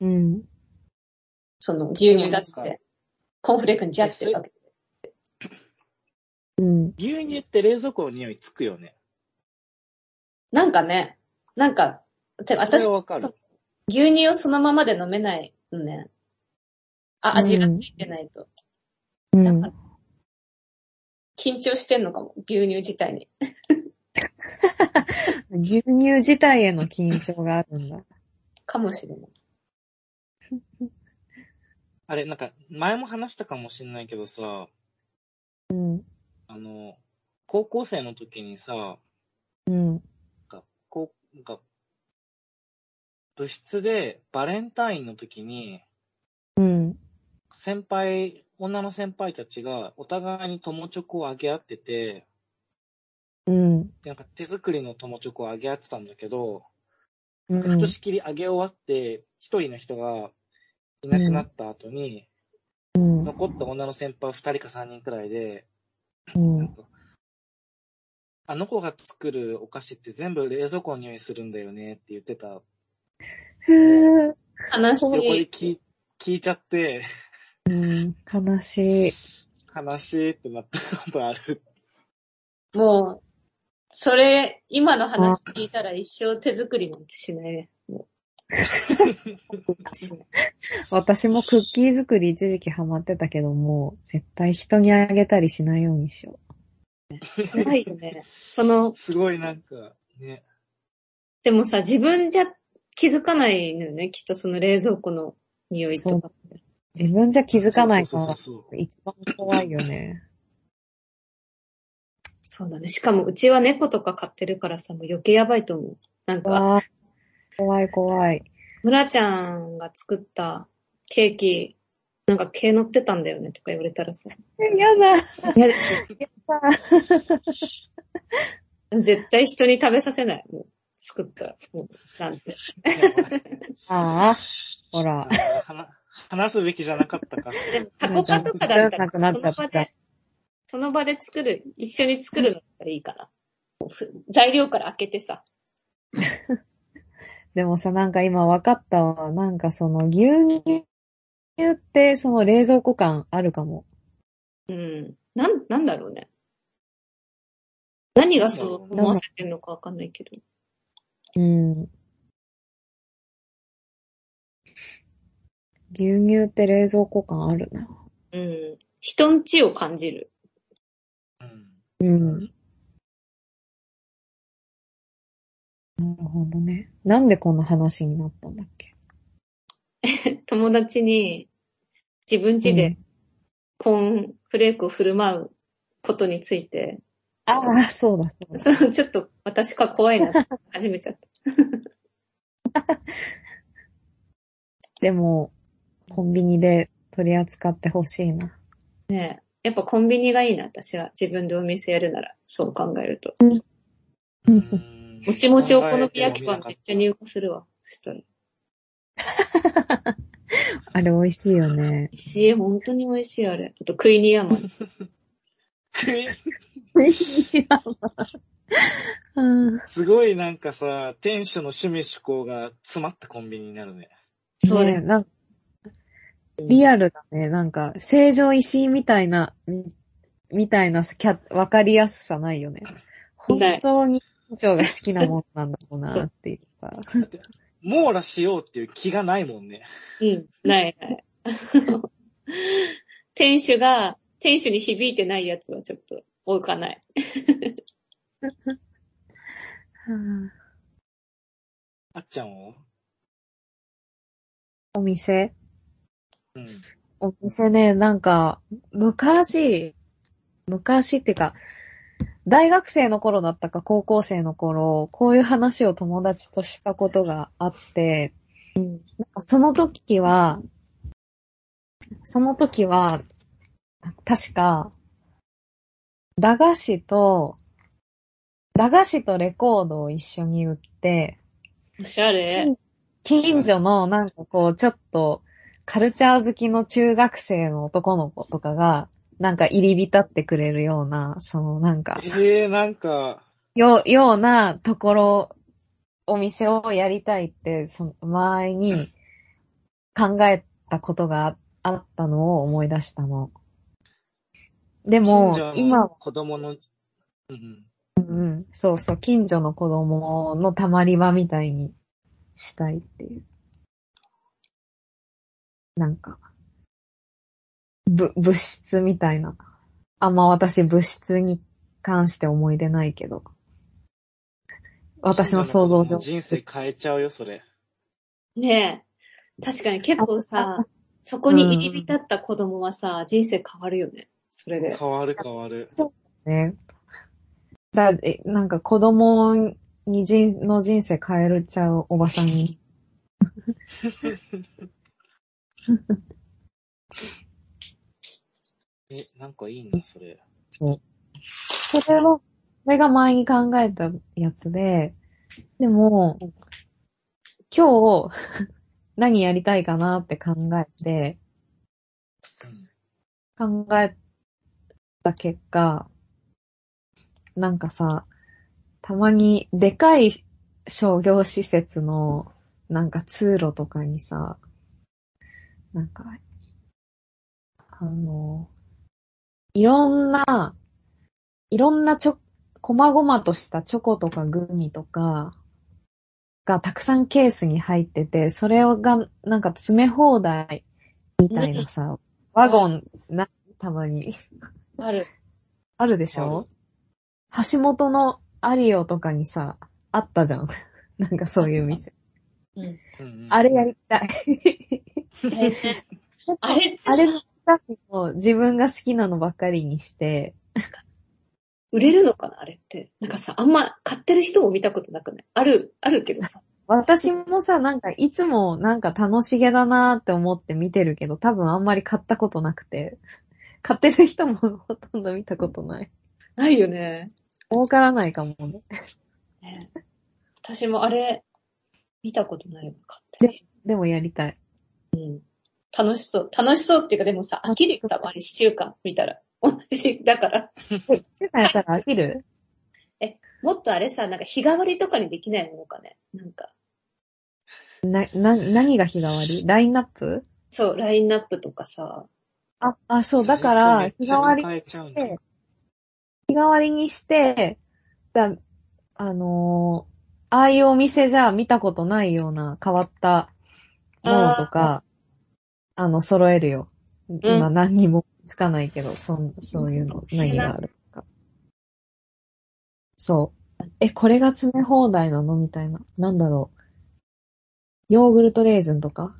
Speaker 1: うん。
Speaker 2: その牛乳出し
Speaker 3: なんか
Speaker 2: て、コーンフレークにジャってかけて。
Speaker 1: うん。
Speaker 3: 牛乳って冷蔵庫の匂いつくよね。
Speaker 2: なんかね、なんか、私、
Speaker 3: はわかる。
Speaker 2: 牛乳をそのままで飲めないのね。あ、味がついてないと。
Speaker 1: うん。
Speaker 2: 緊張してんのかも、牛乳自体に。
Speaker 1: 牛乳自体への緊張があるんだ。
Speaker 2: かもしれない。[laughs]
Speaker 3: あれ、なんか、前も話したかもしんないけどさ、
Speaker 1: うん。
Speaker 3: あの、高校生の時にさ、
Speaker 1: うん。
Speaker 3: なんか、こう、なんか、部室でバレンタインの時に、
Speaker 1: うん。
Speaker 3: 先輩、女の先輩たちがお互いに友チョコをあげ合ってて、
Speaker 1: うん。
Speaker 3: でなんか手作りの友チョコをあげ合ってたんだけど、
Speaker 1: うん。
Speaker 3: ふとしきりあげ終わって、一人の人がいなくなった後に、
Speaker 1: うん。
Speaker 3: 残った女の先輩二人か三人くらいで、
Speaker 1: うん
Speaker 3: なんかあの子が作るお菓子って全部冷蔵庫の匂いするんだよねって言ってた。
Speaker 1: ふー。
Speaker 2: 悲し
Speaker 3: そこで
Speaker 2: い。
Speaker 3: 聞い聞いちゃって、
Speaker 1: うん。悲しい。
Speaker 3: 悲しいってなったことある。
Speaker 2: もう、それ、今の話聞いたら一生手作りなんてしないね。もうしない
Speaker 1: 私もクッキー作り一時期ハマってたけども、絶対人にあげたりしないようにしよ [laughs]
Speaker 2: 怖いよね。その、
Speaker 3: すごいなんか、ね。
Speaker 2: でもさ、自分じゃ気づかないのよね。きっとその冷蔵庫の匂いとか。
Speaker 1: う。自分じゃ気づかないから一番怖いよね。
Speaker 2: そうだね。しかもうちは猫とか飼ってるからさ、もう余計やばいと思う。なんか、
Speaker 1: 怖い怖い。
Speaker 2: 村ちゃんが作ったケーキ、なんか毛乗ってたんだよねとか言われたらさ、
Speaker 1: やだ。
Speaker 2: 嫌でしょ。絶対人に食べさせない。もう作ったら。もうなんて。[laughs]
Speaker 1: ああ、ほら。
Speaker 3: 話話すべきじゃなかったか。
Speaker 2: でも、タコパとかだったら、その場でその場で作る、一緒に作るのがいいかな。ふ材料から開けてさ。[laughs]
Speaker 1: でもさ、なんか今分かったわ。なんかその牛乳ってその冷蔵庫感あるかも。
Speaker 2: うん。なん、なんだろうね。何がそう思わせてるのかわかんないけど。
Speaker 1: うん。牛乳って冷蔵庫感あるな。
Speaker 2: うん。人んちを感じる。
Speaker 3: うん。
Speaker 1: うん。なるほどね。なんでこんな話になったんだっけ？[laughs]
Speaker 2: 友達に自分家でコーンフレークを振る舞うことについて、
Speaker 1: ああ、そうだ。そう
Speaker 2: ちょっと私が怖いな始めちゃった。
Speaker 1: でも、コンビニで取り扱ってほしいな。
Speaker 2: ねえ。やっぱコンビニがいいな、私は。自分でお店やるなら、そう考えると。
Speaker 3: うん
Speaker 2: もちもちお好み焼きパンめっちゃ入荷するわ。そしたら。[laughs]
Speaker 1: あれ美味しいよね。
Speaker 2: 美味しい、本当に美味しい、あれ。あと、クイニーアマン。
Speaker 1: うん。
Speaker 3: すごいなんかさ、店主の趣味趣向が詰まったコンビニになるね。
Speaker 2: そうね。
Speaker 1: ねなんかリアルだね。なんか、成城石井みたいな、みみたいなキャわかりやすさないよね。本当に店長が好きなもんなんだろうなっていうさ。
Speaker 3: 網羅しようっていう気がないもんね。
Speaker 2: うん、ないない。[laughs] 店主が、店主に響いてないやつはちょっと置かない。
Speaker 1: うん
Speaker 3: あっちゃんを？
Speaker 1: お店？
Speaker 3: うん。
Speaker 1: お店ね、なんか、昔、昔ってか、大学生の頃だったか高校生の頃、こういう話を友達としたことがあって、なんかその時は、その時は、確か、駄菓子と、駄菓子とレコードを一緒に売って、
Speaker 2: おしゃれ。
Speaker 1: 近近所のなんかこう、ちょっと、カルチャー好きの中学生の男の子とかが、なんか入り浸ってくれるような、そのなんか、
Speaker 3: ええー、なんか、
Speaker 1: よ、ようなところ、お店をやりたいって、その前に考えたことがあったのを思い出したの。でも今、
Speaker 3: 子供の、うん
Speaker 1: うん、そうそう、近所の子供のたまり場みたいにしたいっていう。なんか、ぶ、物質みたいな。あんま私物質に関して思い出ないけど。私の想像上。
Speaker 3: 人生変えちゃうよ、それ。ね
Speaker 2: え。確かに結構さ、そこに入り浸った子供はさ、人生変わるよね。それで。
Speaker 3: 変わる変わる。
Speaker 1: ね。だ、え、なんか子供に人、の人生変えるちゃうおばさんに。[laughs]
Speaker 3: え、なんかいいな、それ。
Speaker 1: そう。それは、それが前に考えたやつで、でも、今日、[laughs] 何やりたいかなって考えて、考えた結果、なんかさ、たまにでかい商業施設のなんか通路とかにさ、なんか、あの、いろんな、いろんなちょ、こまごまとしたチョコとかグミとかがたくさんケースに入ってて、それがなんか詰め放題みたいなさ、ワゴンな、たまに。
Speaker 2: ある。
Speaker 1: あるでしょ？橋本のアリオとかにさ、あったじゃん。[laughs] なんかそういう店。
Speaker 2: うん。
Speaker 1: あれやりたい。
Speaker 2: あれってさ [laughs]
Speaker 1: あれのスタッフも自分が好きなのばっかりにして、
Speaker 2: 売れるのかな？あれって。なんかさ、あんま買ってる人も見たことなくない？ある、あるけどさ。
Speaker 1: 私もさ、なんかいつもなんか楽しげだなーって思って見てるけど、多分あんまり買ったことなくて、買ってる人もほとんど見たことない。
Speaker 2: ないよね。
Speaker 1: 儲からないかもね。
Speaker 2: ね私もあれ、見たことないわ、買ってる人。
Speaker 1: でもやりたい。
Speaker 2: 楽しそう。楽しそうっていうか、でもさ、飽きるよ、多分あれ一週間見たら。同じ、だから。
Speaker 1: え、週間やったら飽きる？[laughs]
Speaker 2: もっとあれさ、なんか日替わりとかにできないのかね。なんか、
Speaker 1: な、な、何が日替わり？ラインナップ？
Speaker 2: そう、ラインナップとかさ。
Speaker 1: あ、あ、そう、だから、日替わり
Speaker 3: めっちゃ変えちゃうんだ
Speaker 1: して、日替わりにして、だあのーああいうお店じゃ見たことないような変わったものとか、あの、揃えるよ。今何にもつかないけど、そん、そういうの、何があるか。そう。え、これが詰め放題なの？みたいな。なんだろう。ヨーグルトレーズンとか？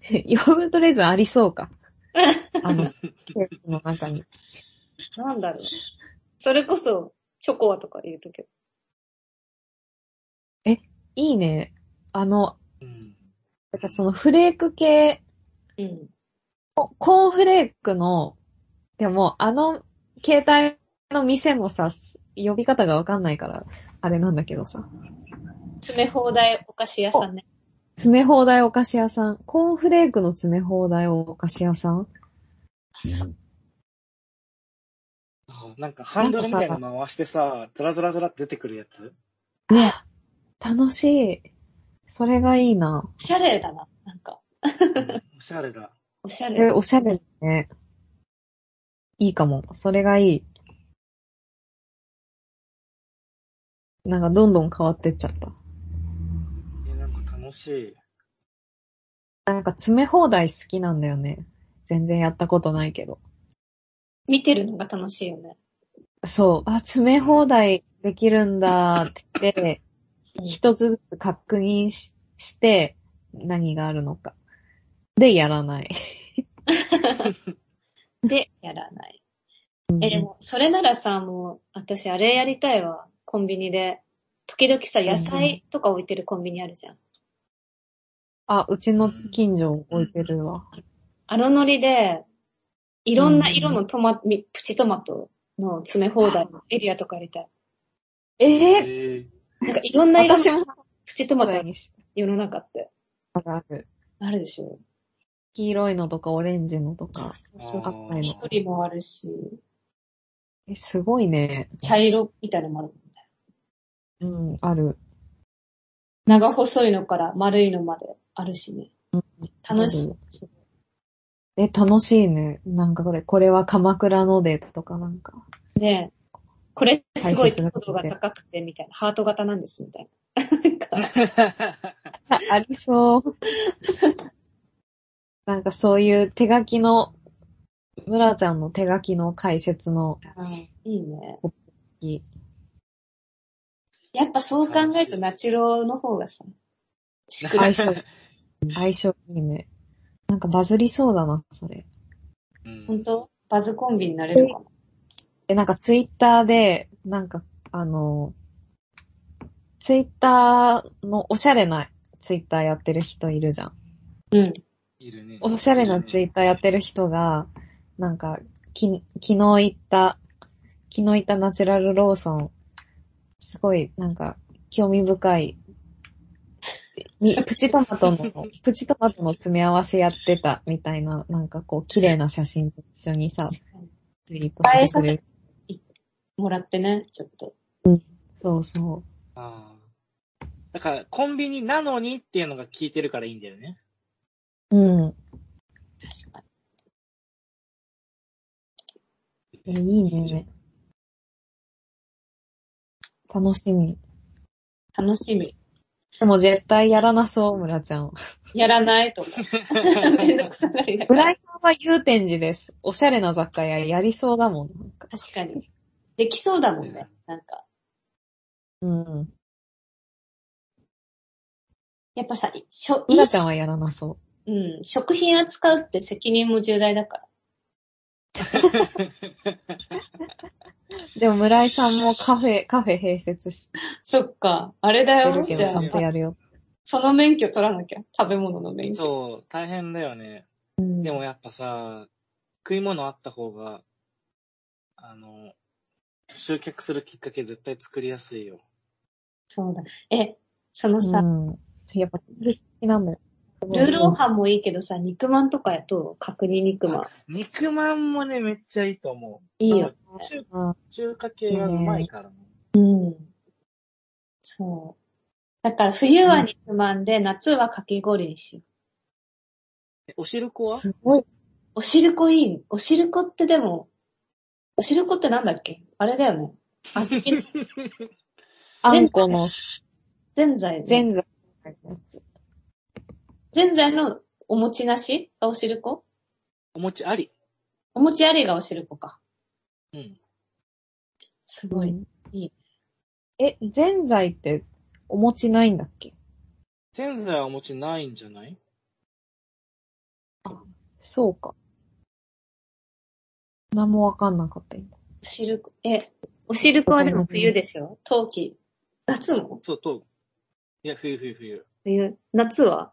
Speaker 1: [laughs] ヨーグルトレーズンありそうか。あの、ケーキの中に。
Speaker 2: なんだろう。それこそ、チョコワとか入れとけ
Speaker 1: いいね。あの、
Speaker 3: うん。
Speaker 1: そのフレーク系、
Speaker 2: ば。うん。
Speaker 1: コーンフレークの、でも、あの、携帯の店のさ、呼び方がわかんないから、あれなんだけどさ。
Speaker 2: 詰め放題お菓子屋さんね。
Speaker 1: 詰め放題お菓子屋さん。コーンフレークの詰め放題お菓子屋さん？
Speaker 3: あなんかハンドルみたいなの回してさ、ズラズラズラって出てくるやつ？
Speaker 1: ね。楽しい。それがいいな。
Speaker 2: おしゃれだな。なんか、
Speaker 3: うんおしゃれだ。
Speaker 1: え、
Speaker 2: おしゃれ。
Speaker 1: おしゃれね。いいかも。それがいい。なんかどんどん変わってっちゃった。
Speaker 3: え、なんか楽しい。
Speaker 1: なんか詰め放題好きなんだよね。全然やったことないけど。
Speaker 2: 見てるのが楽しいよね。
Speaker 1: そう。あ、詰め放題できるんだって言って、一つずつ確認しして、何があるのか。で、やらない。[laughs]
Speaker 2: で、やらない。え、でも、それならさ、もう、私、あれやりたいわ。コンビニで。時々さ、野菜とか置いてるコンビニあるじゃん。
Speaker 1: あ、うちの近所置いてるわ。
Speaker 2: あのノリで、いろんな色のトマ、みプチトマトの詰め放題のエリアとかやりたい。
Speaker 1: え
Speaker 3: え
Speaker 1: ー、
Speaker 3: ー、
Speaker 2: なんかいろんな色
Speaker 1: 私も
Speaker 2: のプチトマトある
Speaker 1: にし
Speaker 2: 世の中って。
Speaker 1: ある。
Speaker 2: あるでしょ。
Speaker 1: 黄色いのとかオレンジのとか。
Speaker 2: そうそう
Speaker 3: あ
Speaker 1: 赤いの。
Speaker 2: 緑もあるし、
Speaker 1: え、すごいね。
Speaker 2: 茶色みたいなのもあるもんね。
Speaker 1: うん、ある。
Speaker 2: 長細いのから丸いのまであるしね。楽し
Speaker 1: ある
Speaker 2: そう。
Speaker 1: え、楽しいね。なんかこれ、これは鎌倉のでとかなんか。
Speaker 2: で、これすごい
Speaker 1: 解説が
Speaker 2: 糖度が高くて、みたいな。ハート型なんです、みたいな。
Speaker 1: あ [laughs] ありそう。[laughs] なんかそういう手書きの、村ちゃんの手書きの解説の
Speaker 2: いいね。
Speaker 1: 好き。
Speaker 2: やっぱそう考えるとナチュロの方がさ、しく
Speaker 1: 相性、[laughs] 相性いいね。なんかバズりそうだな、それ。
Speaker 3: うん
Speaker 2: 本当？バズコンビになれるかな？
Speaker 1: で、なんかツイッターで、なんか、あの、ツイッターのおしゃれなツイッターやってる人いるじゃん。
Speaker 2: うん。
Speaker 3: いるね。
Speaker 1: おしゃれなツイッターやってる人が、なんか、き、昨日行った、昨日行ったナチュラルローソン、すごい、なんか、興味深い、に、[laughs] プチトマトの、プチトマトの詰め合わせやってたみたいな、なんかこう、綺麗な写真と一緒にさ、ツイートしてくれる。
Speaker 2: もらってね、ちょっと。
Speaker 1: そうそ
Speaker 3: あーだから、コンビニなのにっていうのが効いてるからいいんだよね。
Speaker 1: う。うん。
Speaker 2: 確か
Speaker 1: え、いいね。楽しみ。
Speaker 2: に。楽しみ。
Speaker 1: でも絶対やらなそう、村ちゃん。
Speaker 2: やらないと思う。[laughs] めんどくさがりだから。
Speaker 1: 村井さんは祐天寺です。おしゃれな雑貨屋やりそうだもん。なんか
Speaker 2: 確かに。できそうだもんね。なんか。
Speaker 1: うん。
Speaker 2: やっぱさ、しょ、
Speaker 1: 村ちゃんはやらなそ
Speaker 2: うん。食品扱うって責任も重大だから。
Speaker 1: う。[laughs] でも村井さんもカフェ、カフェ併設し
Speaker 2: そっか。あれだよ。
Speaker 1: てるけど、
Speaker 2: じゃあ
Speaker 1: ちゃんとやるよ。
Speaker 2: その免許取らなきゃ。食べ物の免許。
Speaker 3: そう、大変だよね。
Speaker 1: うん
Speaker 3: でもやっぱさ、食い物あった方が、あの、集客するきっかけ絶対作りやすいよ。
Speaker 2: そうだ。え、そのさ、
Speaker 1: うん。やっぱ、好きなんだよ。
Speaker 2: ルーローハンもいいけどさ、肉まんとかやと、角煮肉まん。
Speaker 3: 肉まんもね、めっちゃいいと思う。
Speaker 2: いいよ。
Speaker 3: 中
Speaker 1: あ
Speaker 3: 中華系がうまいからね。
Speaker 2: うん。そう。だから冬は肉まんで、夏はかき氷にしよう。
Speaker 3: えお汁粉は？
Speaker 1: すごい。
Speaker 2: お汁粉いい。お汁粉ってでも、お汁粉ってなんだっけ？あれだよね。[laughs] あずき、
Speaker 1: あんこの
Speaker 2: ぜんざい。
Speaker 1: ぜんざい。
Speaker 2: ぜんざいのお餅なしがお汁粉
Speaker 3: お餅あり。
Speaker 2: お餅ありがお汁粉か。
Speaker 3: うん。
Speaker 2: すごい。
Speaker 1: うん
Speaker 2: いい
Speaker 1: え、ぜんざいってお餅ないんだっけ？
Speaker 3: ぜんざいはお餅ないんじゃない？
Speaker 1: そうか。何もわかんなかった今。
Speaker 2: お汁粉、え、お汁粉はでも冬でしょ？冬季。夏も？
Speaker 3: そう、と。いや、冬冬冬。
Speaker 2: 冬。夏は？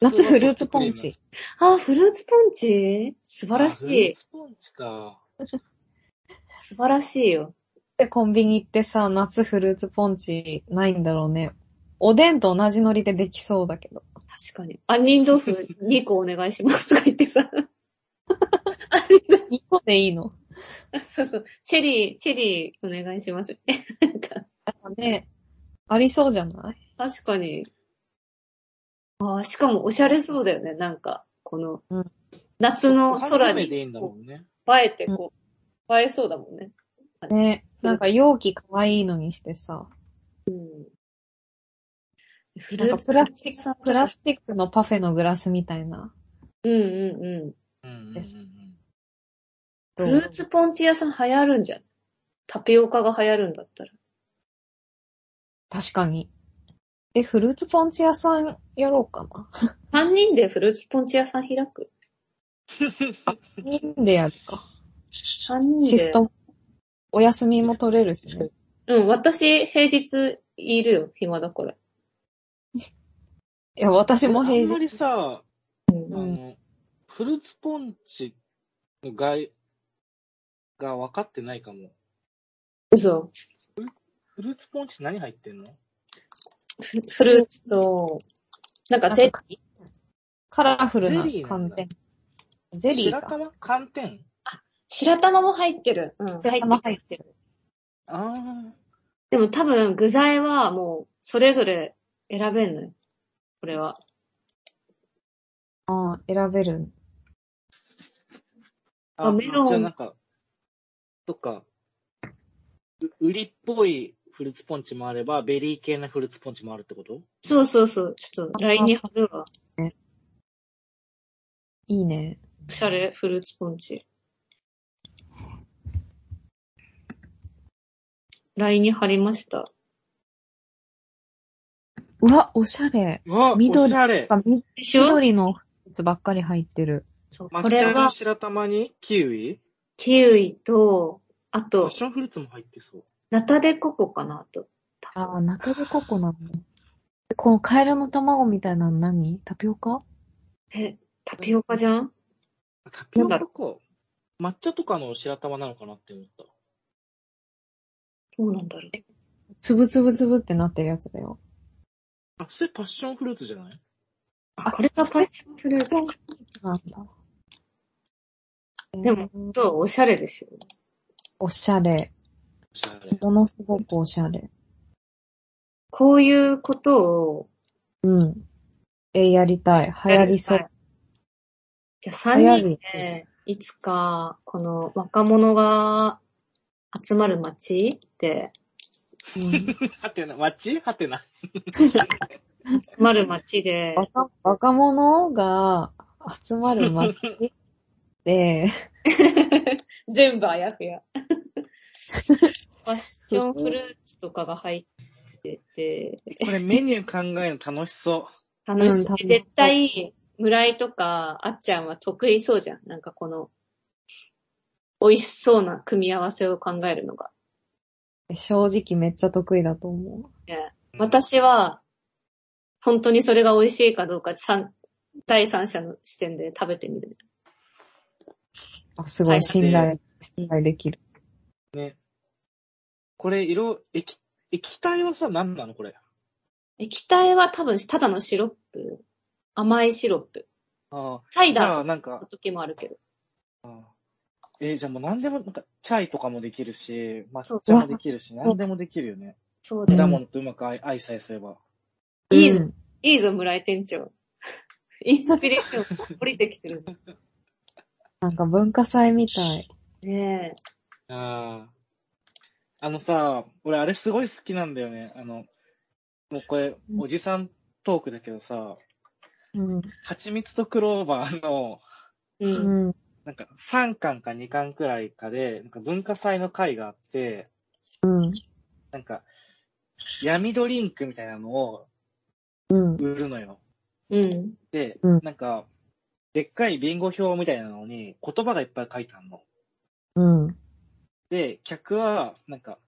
Speaker 1: 夏フルーツポンチ。
Speaker 2: あ、フルーツポンチ？素晴らし
Speaker 3: フルー
Speaker 2: い。
Speaker 3: ツポンチか。[laughs]
Speaker 2: 素晴らしいよ。
Speaker 1: で、コンビニ行ってさ、夏フルーツポンチないんだろうね。おでんと同じノリでできそうだけど。
Speaker 2: 確かに。杏仁豆腐 [laughs] 2個お願いしますとか言ってさ。[laughs]
Speaker 1: 2個でいいの？
Speaker 2: そうそう。チェリー、チェリーお願いします。なんか、
Speaker 1: ね、ありそうじゃない？
Speaker 2: 確かに。ああ、しかもおしゃれそうだよね。なんか、この、
Speaker 1: うん
Speaker 2: 夏の空に。映えて、こう、映えそうだもんね。
Speaker 1: ね、なんか容器可愛いのにしてさ、
Speaker 2: フ
Speaker 1: なんかプラスチッ
Speaker 2: さ
Speaker 1: ク、プラスチックのパフェのグラスみたいな。
Speaker 2: うんうんうん。
Speaker 3: うん
Speaker 1: です
Speaker 2: フルーツポンチ屋さん流行るんじゃん。タピオカが流行るんだったら。
Speaker 1: 確かに。え、フルーツポンチ屋さんやろうかな？[laughs]
Speaker 2: 3人でフルーツポンチ屋さん開く？
Speaker 1: いいんでやるか。
Speaker 2: 3人で？
Speaker 1: シフト、お休みも取れるしね。
Speaker 2: うん、私、平日いるよ、暇だから。
Speaker 1: いや、私も平日。
Speaker 3: あんまりさ、
Speaker 2: うん
Speaker 3: あの、フルーツポンチの概、が分かってないかも。
Speaker 2: 嘘。
Speaker 3: フルーツポンチ何入ってんの？
Speaker 2: フフルーツと、なんかゼリー？
Speaker 1: カラフルな
Speaker 3: ゼリーなんだ
Speaker 1: 寒天。ゼリーか。
Speaker 3: 白玉寒天？
Speaker 2: 白玉も入ってる。うん、
Speaker 1: 白玉
Speaker 2: 入ってる。
Speaker 3: あ
Speaker 2: でも多分具材はもう、それぞれ選べんのよ。これは。
Speaker 1: ああ、選べる。
Speaker 3: あ。
Speaker 2: あメロン
Speaker 3: じゃあなんか、そっか。う売りっぽいフルーツポンチもあれば、ベリー系なフルーツポンチもあるってこと？
Speaker 2: そうそうそう。ちょっと LINE に貼るわ。
Speaker 1: いいね。
Speaker 2: おしゃれフルーツポンチ。LINE に貼りました。
Speaker 1: うわ、おしゃれ。
Speaker 3: うわ、
Speaker 1: 緑
Speaker 3: おしゃれ。
Speaker 1: 緑のフルーツばっかり入ってる。
Speaker 2: そうこ
Speaker 3: 抹
Speaker 2: れは
Speaker 3: 茶の白玉にキウイ？
Speaker 2: キウイと、あ
Speaker 3: パッ
Speaker 2: と、
Speaker 3: ションフルーツも入ってそう。
Speaker 2: ナタデココかなと。
Speaker 1: ああ、ナタデココなの。このカエルの卵みたいなの何？タピオカ？
Speaker 2: え、タピオカじゃん？
Speaker 3: タピオカ？か。抹茶とかの白玉なのかなって思った。
Speaker 2: どうなんだろう。
Speaker 1: つぶつぶつぶってなってるやつだよ。
Speaker 3: あ、それパッションフルーツじゃない？
Speaker 2: あ、これがパッションフルーツか。
Speaker 1: なんだ。
Speaker 2: でも
Speaker 1: えー
Speaker 2: どう？おしゃれでしょ？
Speaker 1: おしゃれ。
Speaker 3: おしゃれ。
Speaker 1: ものすごくおしゃれ。
Speaker 2: こういうことを、
Speaker 1: うん。え、やりたい。流行りそう。
Speaker 2: じゃあ3人で、いつか、この若者が集まる街で、
Speaker 1: うん [laughs]
Speaker 3: はてな、町はてな。[laughs]
Speaker 2: 集まる街で、
Speaker 1: 若若者が集まる街？[laughs] で、
Speaker 2: 全部あやふや。ファッションフルーツとかが入ってて、
Speaker 3: これメニュー考えるの楽しそ
Speaker 2: 楽し
Speaker 1: うん
Speaker 2: そう。絶対、村井とか、あっちゃんは得意そうじゃん。なんかこの、美味しそうな組み合わせを考えるのが。
Speaker 1: 正直めっちゃ得意だと思
Speaker 2: ね
Speaker 3: う。
Speaker 2: 私は、本当にそれが美味しいかどうか、三第三者の視点で食べてみる。
Speaker 1: う。あ、すごい信頼、信頼できる。
Speaker 3: ね。これ、色、液、液体はさ、何なの？これ。
Speaker 2: 液体は多分ただのシロップ。甘いシロップ。
Speaker 3: あ
Speaker 2: サイ
Speaker 3: あ。じゃ
Speaker 2: ダー
Speaker 3: あ、なん
Speaker 2: の
Speaker 3: か、
Speaker 2: 時もあるけど。
Speaker 3: あえーじゃあもう何でも、なんか、チャイとかもできるし、抹茶もできるし、何でもできるよね。
Speaker 2: そうだよ。
Speaker 3: 果物とうまく相相さえすれば。
Speaker 2: いいぞ
Speaker 1: うん
Speaker 2: いいぞ、村井店長。[laughs] インスピレーション降りてきてるぞ。
Speaker 1: なんか文化祭みたい。
Speaker 2: ね
Speaker 3: ああ。あのさ、俺あれすごい好きなんだよね。あの、もうこれ、おじさんトークだけどさ、
Speaker 1: うん。
Speaker 3: 蜂蜜とクローバーの、
Speaker 2: え。う。
Speaker 1: うんん。
Speaker 3: なんか3巻か2巻くらいかで、なんか文化祭の会があって、
Speaker 1: うん。
Speaker 3: なんか、闇ドリンクみたいなのを
Speaker 1: うん。
Speaker 3: 売るのよ。
Speaker 2: うん。
Speaker 3: で、
Speaker 1: うん
Speaker 3: なんか、でっかいビンゴ表みたいなのに言葉がいっぱい書いてあるの。
Speaker 1: うん。
Speaker 3: で、客は、なんか、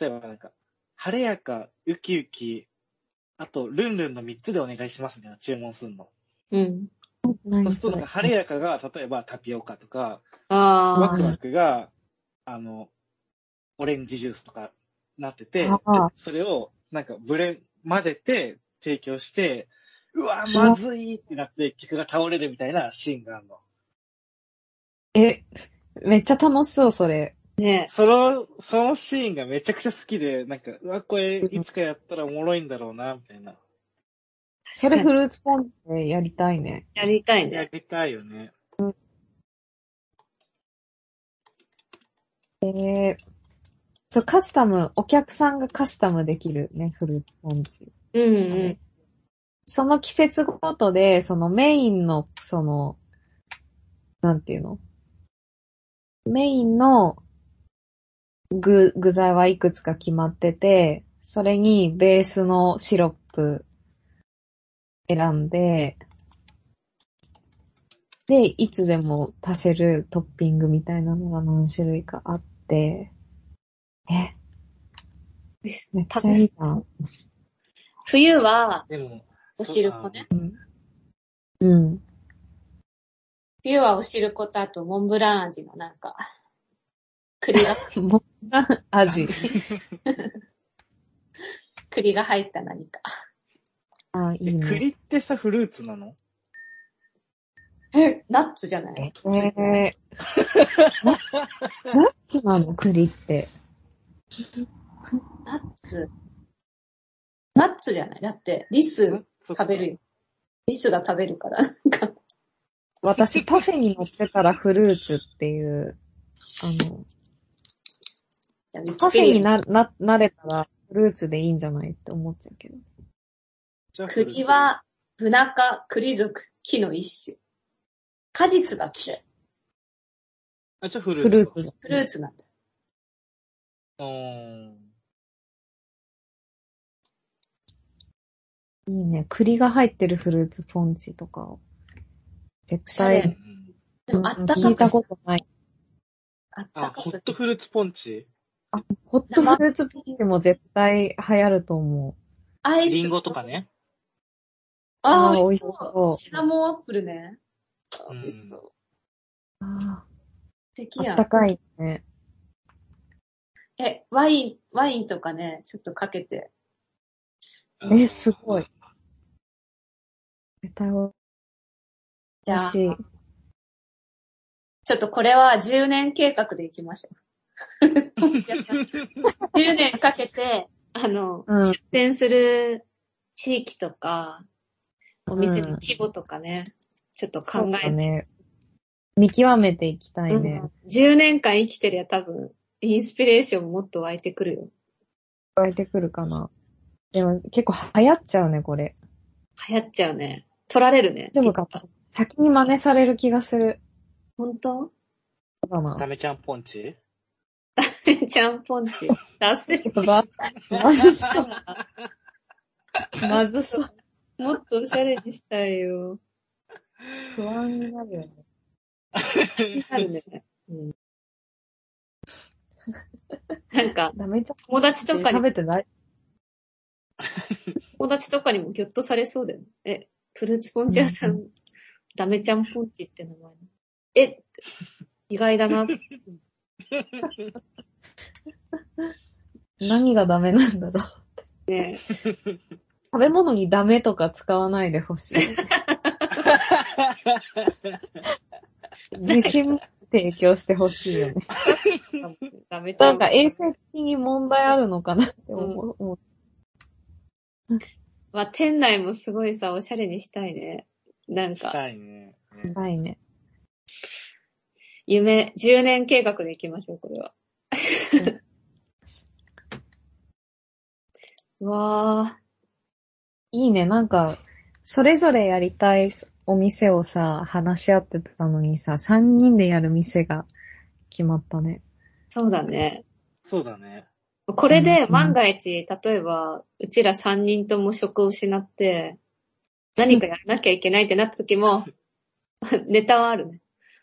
Speaker 3: 例えばなんか、晴れやか、ウキウキ、あと、ルンルンの3つでお願いしますみたいな注文するの。
Speaker 2: うん。
Speaker 3: そうすると、なんか晴れやかが、例えばタピオカとか。ワクワクが、あの、オレンジジュースとかなっててそれを、なんか、ブレ、混ぜて、提供して、うわ、まずいってなって、客が倒れるみたいなシーンがあるの。
Speaker 1: え、めっちゃ楽しそう、それ。
Speaker 2: ね
Speaker 3: その、そのシーンがめちゃくちゃ好きで、なんか、うわ、これ、いつかやったらおもろいんだろうな、みたいな。
Speaker 1: それフルーツポンチでやりたいね。
Speaker 2: やりたいね。
Speaker 3: やりたいよね。
Speaker 1: えー、そう、カスタム、お客さんがカスタムできるね、フルーツポンチ。
Speaker 2: うんうん。
Speaker 1: その季節ごとで、そのメインの、その、なんていうの？メインの具、具材はいくつか決まってて、それにベースのシロップ選んで、で、いつでも足せるトッピングみたいなのが何種類かあって、え、めっちゃいいじゃん。
Speaker 2: 冬は、
Speaker 3: でも、
Speaker 2: お汁粉ね。
Speaker 1: うん。
Speaker 2: 冬はお汁粉とあとモンブラン味のなんか、栗が、[laughs]
Speaker 1: モンブラン味。[laughs]
Speaker 2: 栗が入った何か。
Speaker 1: あ、いい
Speaker 3: え、
Speaker 1: ね。
Speaker 3: 栗ってさ、フルーツなの？
Speaker 2: え、ナッツじゃない？
Speaker 1: えー、ナ [laughs] ナッツなの？栗って。
Speaker 2: ナッツ？ナッツじゃない？だって、リス食べるよ。リスが食べるから。なんか
Speaker 1: 私、[laughs] パフェに乗ってたらフルーツっていう、あの、パフェにな、な、なれたらフルーツでいいんじゃないって思っちゃうけど。
Speaker 2: 栗は、ブナ科、栗属、木の一種。果実だって、
Speaker 3: あ、じゃあフルー
Speaker 1: フ
Speaker 3: ツ。
Speaker 1: ルーツだ。
Speaker 2: フルーツなんだ。
Speaker 3: うーん。
Speaker 1: いいね。栗が入ってるフルーツポンチとかを。絶対、
Speaker 2: でも、あった
Speaker 1: 聞いた
Speaker 2: かくし
Speaker 1: ことない。
Speaker 2: あった
Speaker 3: あ、ホッ
Speaker 2: かく
Speaker 3: トフルーツポンチ？
Speaker 1: ホットフルーツポンチも絶対流行ると思
Speaker 2: アイス。
Speaker 3: リンゴとか。ね。
Speaker 2: ああ、美味しそ
Speaker 1: う
Speaker 2: う。シナモンアップルね。
Speaker 3: うん
Speaker 2: 美味しそう。
Speaker 1: う。あ
Speaker 2: 素敵やん。
Speaker 1: あったかいね。
Speaker 2: え、ワイン、ワインとかね、ちょっとかけて。
Speaker 1: え、すごい。。絶対美
Speaker 2: じゃあ。ちょっとこれは10年計画でいきましょう。[laughs] 10年かけて、あの、
Speaker 1: うん
Speaker 2: 出店する地域とか、お店の規模とかね、ちょっと考えて、
Speaker 1: だね。見極めていきたいね。
Speaker 2: うん10年間生きてりゃ多分、インスピレーションもっと湧いてくるよ。
Speaker 1: 湧いてくるかな。でも結構流行っちゃうね、これ。
Speaker 2: 流行っちゃうね。取られるね。
Speaker 1: でも先に真似される気がする。
Speaker 2: 本当？
Speaker 1: そうだな。
Speaker 3: ダメちゃんポンチ？
Speaker 2: ちゃんぽんち。出せ。
Speaker 1: やば。まずそう。まずそう。
Speaker 2: もっとおしゃれにしたいよ。
Speaker 1: 不安になるよね。
Speaker 2: あるね。うん。なんか、
Speaker 1: ダメちゃん。
Speaker 2: 友達とかに、
Speaker 1: 食べてない？
Speaker 2: 友達とかにもギョッとされそうだよね。え、フルーツポンチ屋さん、ダメちゃんポンチって名前。え意外だな。[laughs]
Speaker 1: 何がダメなんだろう。
Speaker 2: ね
Speaker 1: 食べ物にダメとか使わないでほしい。[laughs] 自信提供してほしいよね。
Speaker 2: ダメちゃうん
Speaker 1: なか衛生的に問題あるのかなって思う。思う
Speaker 2: まあ、店内もすごいさ、おしゃれにしたいね。なん
Speaker 3: し
Speaker 2: か、
Speaker 3: たいね。
Speaker 1: しないね。
Speaker 2: 夢、10年計画で行きましょう、これは。う [laughs] わ
Speaker 1: いいね。なんか、それぞれやりたいお店をさ、話し合ってたのにさ、3人でやる店が決まったね。
Speaker 2: ー、そうだね。
Speaker 3: そうだね。
Speaker 2: これで
Speaker 1: うん
Speaker 2: 万が一、例えば、うちら3人とも職を失って、何かやらなきゃいけないってなった時も、[laughs] ネタはあるね。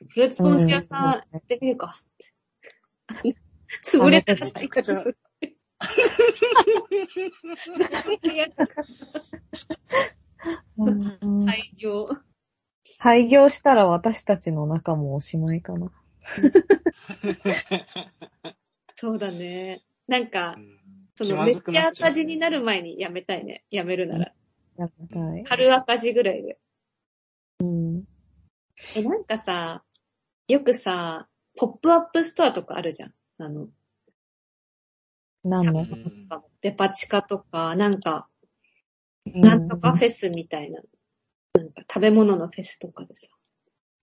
Speaker 2: フルーツポンチ屋さん、
Speaker 1: うん
Speaker 2: やってみるかって。潰れたら最高です。
Speaker 1: うん [laughs]
Speaker 2: 廃業。
Speaker 1: 廃業したら私たちの中もおしまいかな。
Speaker 2: そうだね。なんか
Speaker 3: う、ん
Speaker 2: そのめっちゃ赤字になる前にやめたいね。やめるなら。
Speaker 1: やりたい。
Speaker 2: 春赤字ぐらいで。
Speaker 1: うん。
Speaker 2: え、なんかさ、よくさ、ポップアップストアとかあるじゃん。あの、
Speaker 1: 何の？
Speaker 3: うん
Speaker 2: デパ地下とか、なんか、
Speaker 1: う
Speaker 2: なんとかフェスみたいな、なんか食べ物のフェスとかでさ、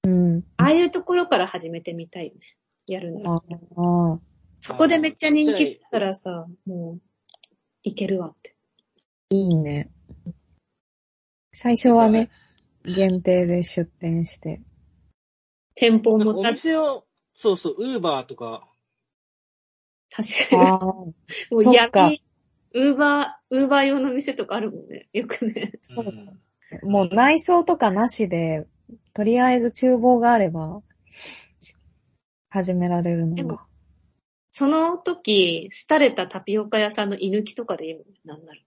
Speaker 1: うん。
Speaker 2: ああいうところから始めてみたいよね。やるなら。
Speaker 1: ああ。
Speaker 2: そこでめっちゃ人気だったらさ、もう、いけるわって。
Speaker 1: いいね。最初はね、限定で出店して。
Speaker 2: 店舗
Speaker 3: なんかお店を、そうそう、ウーバーとか、
Speaker 2: 確かに。もう
Speaker 1: そっか
Speaker 2: 闇、ウーバー、ウーバー用の店とかあるもんね。よくね。
Speaker 1: そうだ
Speaker 3: ん
Speaker 1: もう内装とかなしで、とりあえず厨房があれば、始められる
Speaker 2: でも
Speaker 1: のが。
Speaker 2: その時、廃れたタピオカ屋さんの居抜きとかでいいもんね。なんなら。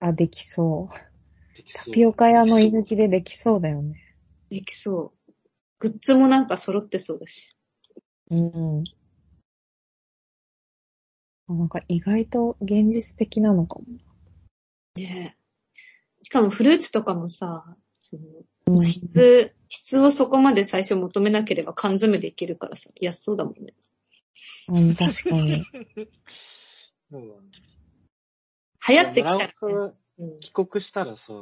Speaker 1: あ、できそう。
Speaker 3: できそう
Speaker 1: タピオカ屋の居抜きでできそうだよね。
Speaker 2: できそう。グッズもなんか揃ってそうだし。
Speaker 1: うん。あなんか意外と現実的なのかも。
Speaker 2: ねえ。しかもフルーツとかもさ、その、
Speaker 1: うん
Speaker 2: 質、質をそこまで最初求めなければ缶詰でいけるからさ、安そうだもんね。
Speaker 1: うん、確かに。[laughs]
Speaker 2: 流行ってきたら、ね
Speaker 3: 帰国したらさ、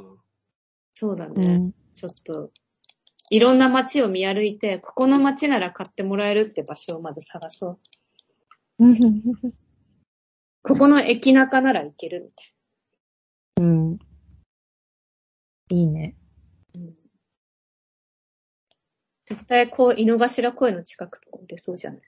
Speaker 2: そうだ
Speaker 1: う
Speaker 2: ね。
Speaker 1: ん。
Speaker 2: ちょっと、いろんな街を見歩いて、ここの街なら買ってもらえるって場所をまず探そう。ここの駅中なら行けるみたい
Speaker 1: うん。いいね。
Speaker 2: な。うん、絶対こう、井の頭公園の近くとか売れそうじゃない？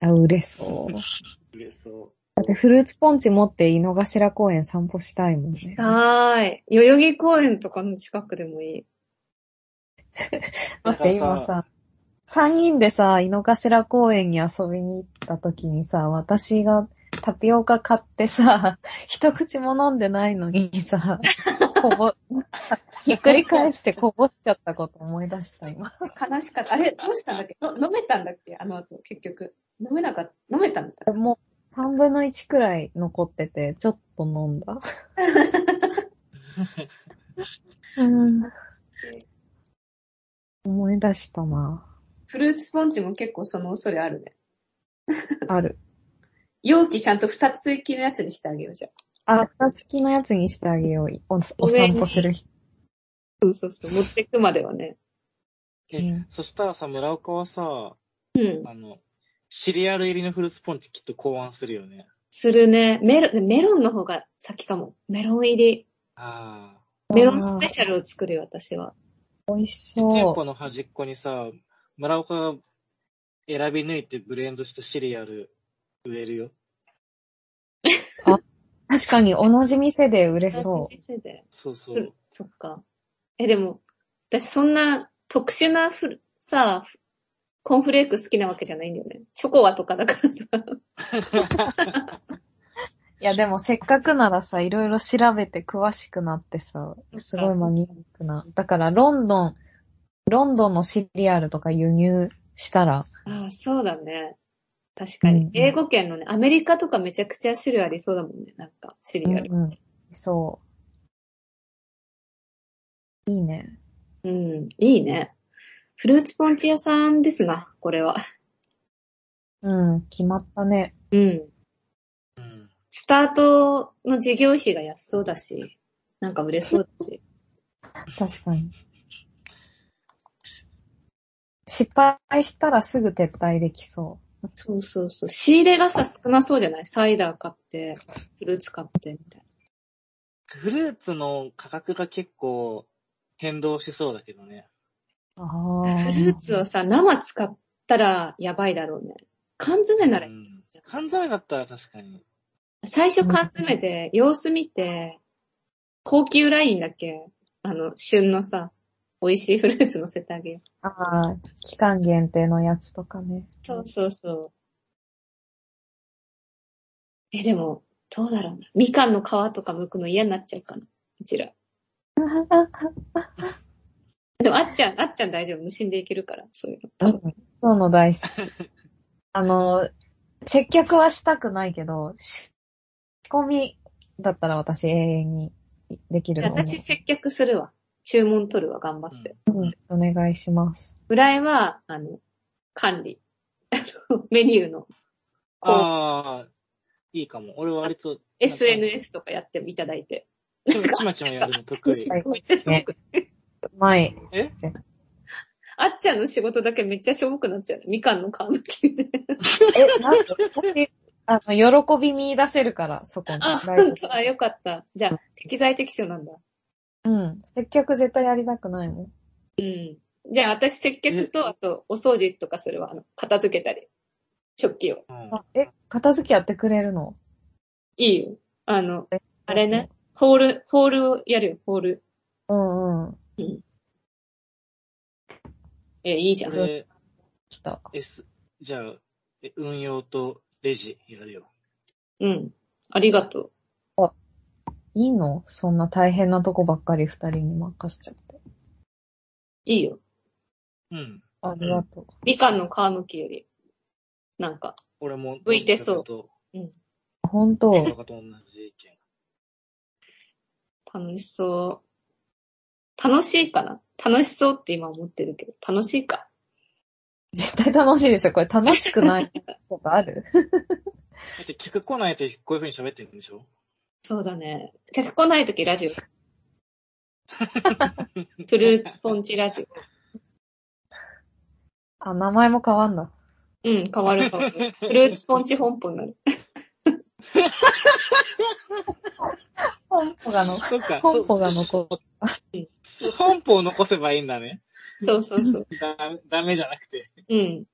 Speaker 1: あ、売れそう。[laughs]
Speaker 3: 売れそ
Speaker 1: だってフルーツポンチ持って井の頭公園散歩したいもんね。
Speaker 2: したーい。代々木公園とかの近くでもいい。[laughs]
Speaker 1: 待って、今さ、三人でさ、井の頭公園に遊びに行った時にさ、私がタピオカ買ってさ、[laughs] 一口も飲んでないのにさ、[laughs] こぼ、ひっくり返してこぼしちゃったこと思い出した今。
Speaker 2: 悲しかった。あれ、どうしたんだっけ？の飲めたんだっけ？あの後、結局。飲めなかった。飲めたんだった。
Speaker 1: もう三分の一くらい残ってて、ちょっと飲んだ。[laughs] うん、思い出したな。
Speaker 2: フルーツポンチも結構その恐れあるね。
Speaker 1: ある。
Speaker 2: 容器ちゃんと二つ行きのやつにしてあげようじゃん。
Speaker 1: あ、蓋付きのやつにしてあげよう。おお散歩する人。
Speaker 2: そうそうそう。持ってくまではね。
Speaker 3: え、
Speaker 1: うん
Speaker 3: そしたらさ、村岡はさ、
Speaker 2: うん。
Speaker 3: あの、シリアル入りのフルーツポンチきっと考案するよね。
Speaker 2: するね。メロン、メロンの方が先かも。メロン入り。
Speaker 3: あ
Speaker 2: メロンスペシャルを作るよ、私は。
Speaker 1: 美味し
Speaker 3: あ。店
Speaker 1: そ
Speaker 3: 舗の端っこにさ、村岡が選び抜いてブレンドしたシリアル売れるよ。[laughs]
Speaker 1: う。確かに同じ店で売れそ
Speaker 2: 店で。
Speaker 3: そうそう。
Speaker 2: うんそっか。え、でも、私そんな特殊なフル、さ、コーンフレーク好きなわけじゃないんだよね。チョコワとかだからさ。
Speaker 1: う。いやでもせっかくならさ、いろいろ調べて詳しくなってさ、すごいマニアックな。だからロンドン、ロンドンのシリアルとか輸入したら、
Speaker 2: ああ、そうだね。確かに
Speaker 1: うん。
Speaker 2: 英語圏のね、アメリカとかめちゃくちゃ種類ありそうだもんね。なんか、シリアル。
Speaker 1: うんうん。そう。いいね。
Speaker 2: うん、いいね。フルーツポンチ屋さんですな、これは。
Speaker 1: うん、決まったね。
Speaker 2: うん。
Speaker 3: うん。
Speaker 2: スタートの事業費が安そうだし、なんか売れそうだし。
Speaker 1: 確かに。失敗したらすぐ撤退できそ
Speaker 2: そうそうそう。仕入れがさ、少なそうじゃない？サイダー買って、フルーツ買って、みたい
Speaker 3: フルーツの価格が結構変動しそうだけどね。
Speaker 2: フルーツをさ、生使ったらやばいだろうね。缶詰ならいいんですよ
Speaker 3: 缶詰だったら確かに。
Speaker 2: 最初缶詰で様子見て、高級ラインだけ、あの、旬のさ、美味しいフルーツ乗せてあげよう。
Speaker 1: ああ、期間限定のやつとかね。
Speaker 2: そうそうそう。え、でも、どうだろうな。みかんの皮とか剥くの嫌になっちゃうかな。うちら。[laughs] でも、あっちゃん、あっちゃん大丈夫？無心でいけるから、そういうの。多分
Speaker 1: そうの大好き。あの、接客はしたくないけど、仕込みだったら私永遠にできるの
Speaker 2: 私接客するわ。注文取るわ、頑張って。
Speaker 1: うん、お願いします。
Speaker 2: ぐらいは、あの、管理。[laughs] メニューの、
Speaker 3: ああ、いいかも。俺は割と。
Speaker 2: SNS とかやっていただいて。
Speaker 3: ちまちまやるの得意。
Speaker 1: はい
Speaker 2: めっちゃしょぼく。
Speaker 1: うまい。
Speaker 3: え？
Speaker 2: あっちゃんの仕事だけめっちゃしょぼくなっちゃう。みかんの皮むきで。
Speaker 1: え、なんか、私、あの、喜び見出せるから、そこに。
Speaker 2: あ、
Speaker 1: 大丈
Speaker 2: 本当？あ、よかった。じゃあ、適材適所なんだ。
Speaker 1: 夫うん。接客絶対やりたくないもん。
Speaker 2: うん。じゃあ、私接客と、あと、お掃除とかするわ。あの、片付けたり。食器を。
Speaker 3: うん
Speaker 1: あ、え、片付けやってくれるの？
Speaker 2: いいよ。あの、
Speaker 1: え？
Speaker 2: あれね？。ホール、ホールをやるよ、ホール。
Speaker 1: うんうん。
Speaker 2: え、いいじゃん。
Speaker 3: で、
Speaker 1: 来た。
Speaker 3: S、じゃあ、え運用とレジやるよ。
Speaker 2: うん。ありがとう。
Speaker 1: いいの？そんな大変なとこばっかり二人に任せちゃって。
Speaker 2: いいよ。
Speaker 3: うん。
Speaker 1: ありがとう。
Speaker 2: みかんの皮むきより、なんか、
Speaker 3: 俺も。
Speaker 2: 向いてそう
Speaker 3: どっ
Speaker 1: 本当
Speaker 3: というと。と同じ意見。
Speaker 2: 楽しそう。楽しいかな？楽しそうって今思ってるけど、楽しいか？
Speaker 1: 絶対楽しいですよ。これ楽しくない [laughs] ことある？
Speaker 3: だって客来ないとこういう風に喋ってるんでしょ？
Speaker 2: そうだね。客来ないときラジオ。[laughs] フルーツポンチラジ
Speaker 1: あ、名前も変わんだ。
Speaker 2: オ。うん、変わる変わる。フルーツポンチ本舗になる。
Speaker 1: 本舗がの、
Speaker 3: そっか。
Speaker 1: 本舗が残っ
Speaker 3: そ本舗を残せばいいんだね。
Speaker 2: そうそうそう。[laughs]
Speaker 3: だ、ダメじゃなくて。
Speaker 2: うん。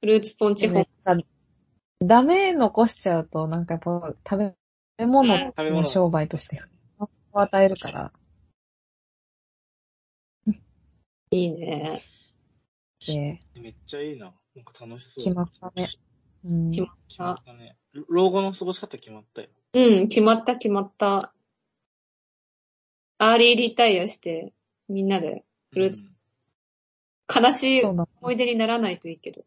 Speaker 2: フルーツポンチ本
Speaker 1: ねダメ残しちゃうと、なんかやっぱ食べ物
Speaker 3: 食べ物
Speaker 1: の商売としてを与えるから、
Speaker 2: いいね。
Speaker 1: で
Speaker 3: めっちゃいいな。なんか楽しそう。
Speaker 1: 決まったね。うん。
Speaker 2: 決まっ
Speaker 3: 決まったね。老後の過ごし方決まったよ。
Speaker 2: うん、決まった決まった。アーリーリタイアして、みんなでフルーツ悲しい。思い出にならないといいけど。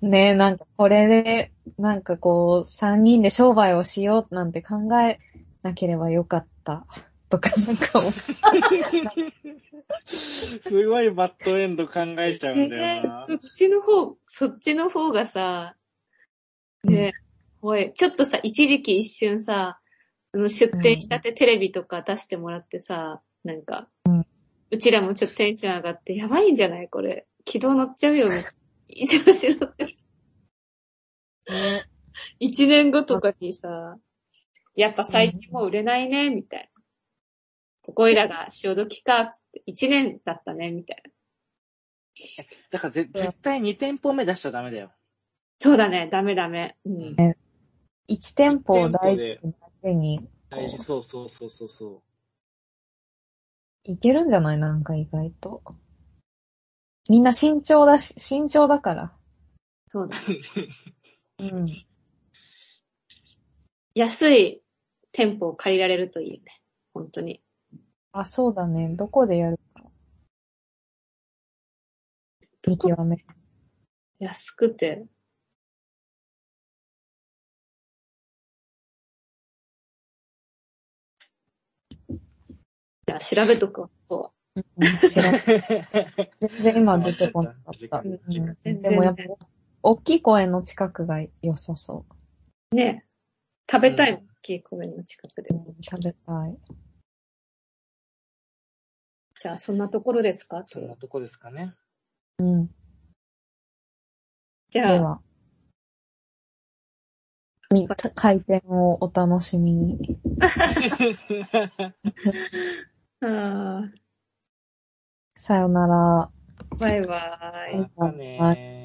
Speaker 1: ねなんかこれで、なんかこう、三人で商売をしようなんて考えなければよかった。とかなんか思う [laughs] [laughs]
Speaker 3: すごいバッドエンド考えちゃうんだよな。
Speaker 2: そっちの方、そっちの方がさ、ね、おい、ちょっとさ、一時期一瞬さ、あの出店したてテレビとか出してもらってさ、なんか、
Speaker 1: うん
Speaker 2: うちらもちょっとテンション上がって、やばいんじゃないこれ。軌道乗っちゃうよ、みたいな。一応しろってさ
Speaker 1: ね
Speaker 2: 一年後とかにさ、やっぱ最近もう売れないね、みたいな。ここいらが潮時か、つって、一年だったね、みたいな。
Speaker 3: だからぜ絶対2店舗目出しちゃダメだよ。
Speaker 2: そうだね、ダメダメ。うん。
Speaker 1: 一店舗を大事に
Speaker 3: 大事、そうそうそうそうそ
Speaker 1: いけるんじゃない？なんか意外と。みんな慎重だし、慎重だから。
Speaker 2: そうだ。
Speaker 3: う。
Speaker 1: うん。
Speaker 2: 安い店舗を借りられるといいよね。本当に。
Speaker 1: あ、そうだね。どこでやるか。見極め。
Speaker 2: 安くて。いや、調べとくわ。
Speaker 1: うん、調べ全然今出てこなかった。[laughs]
Speaker 3: うん、
Speaker 1: でもやっぱ、大きい公園の近くが良さそう。
Speaker 2: ねえ。食べたい、うん、大きい公園の近くで。
Speaker 1: 食べたい。
Speaker 2: じゃあ、そんなところですか？
Speaker 3: そんなとこですかね。
Speaker 1: うん。
Speaker 2: じゃあ、
Speaker 1: では、み開店をお楽しみに。[laughs]
Speaker 2: あ
Speaker 1: さよなら。
Speaker 2: ーバイバイ。
Speaker 3: またねー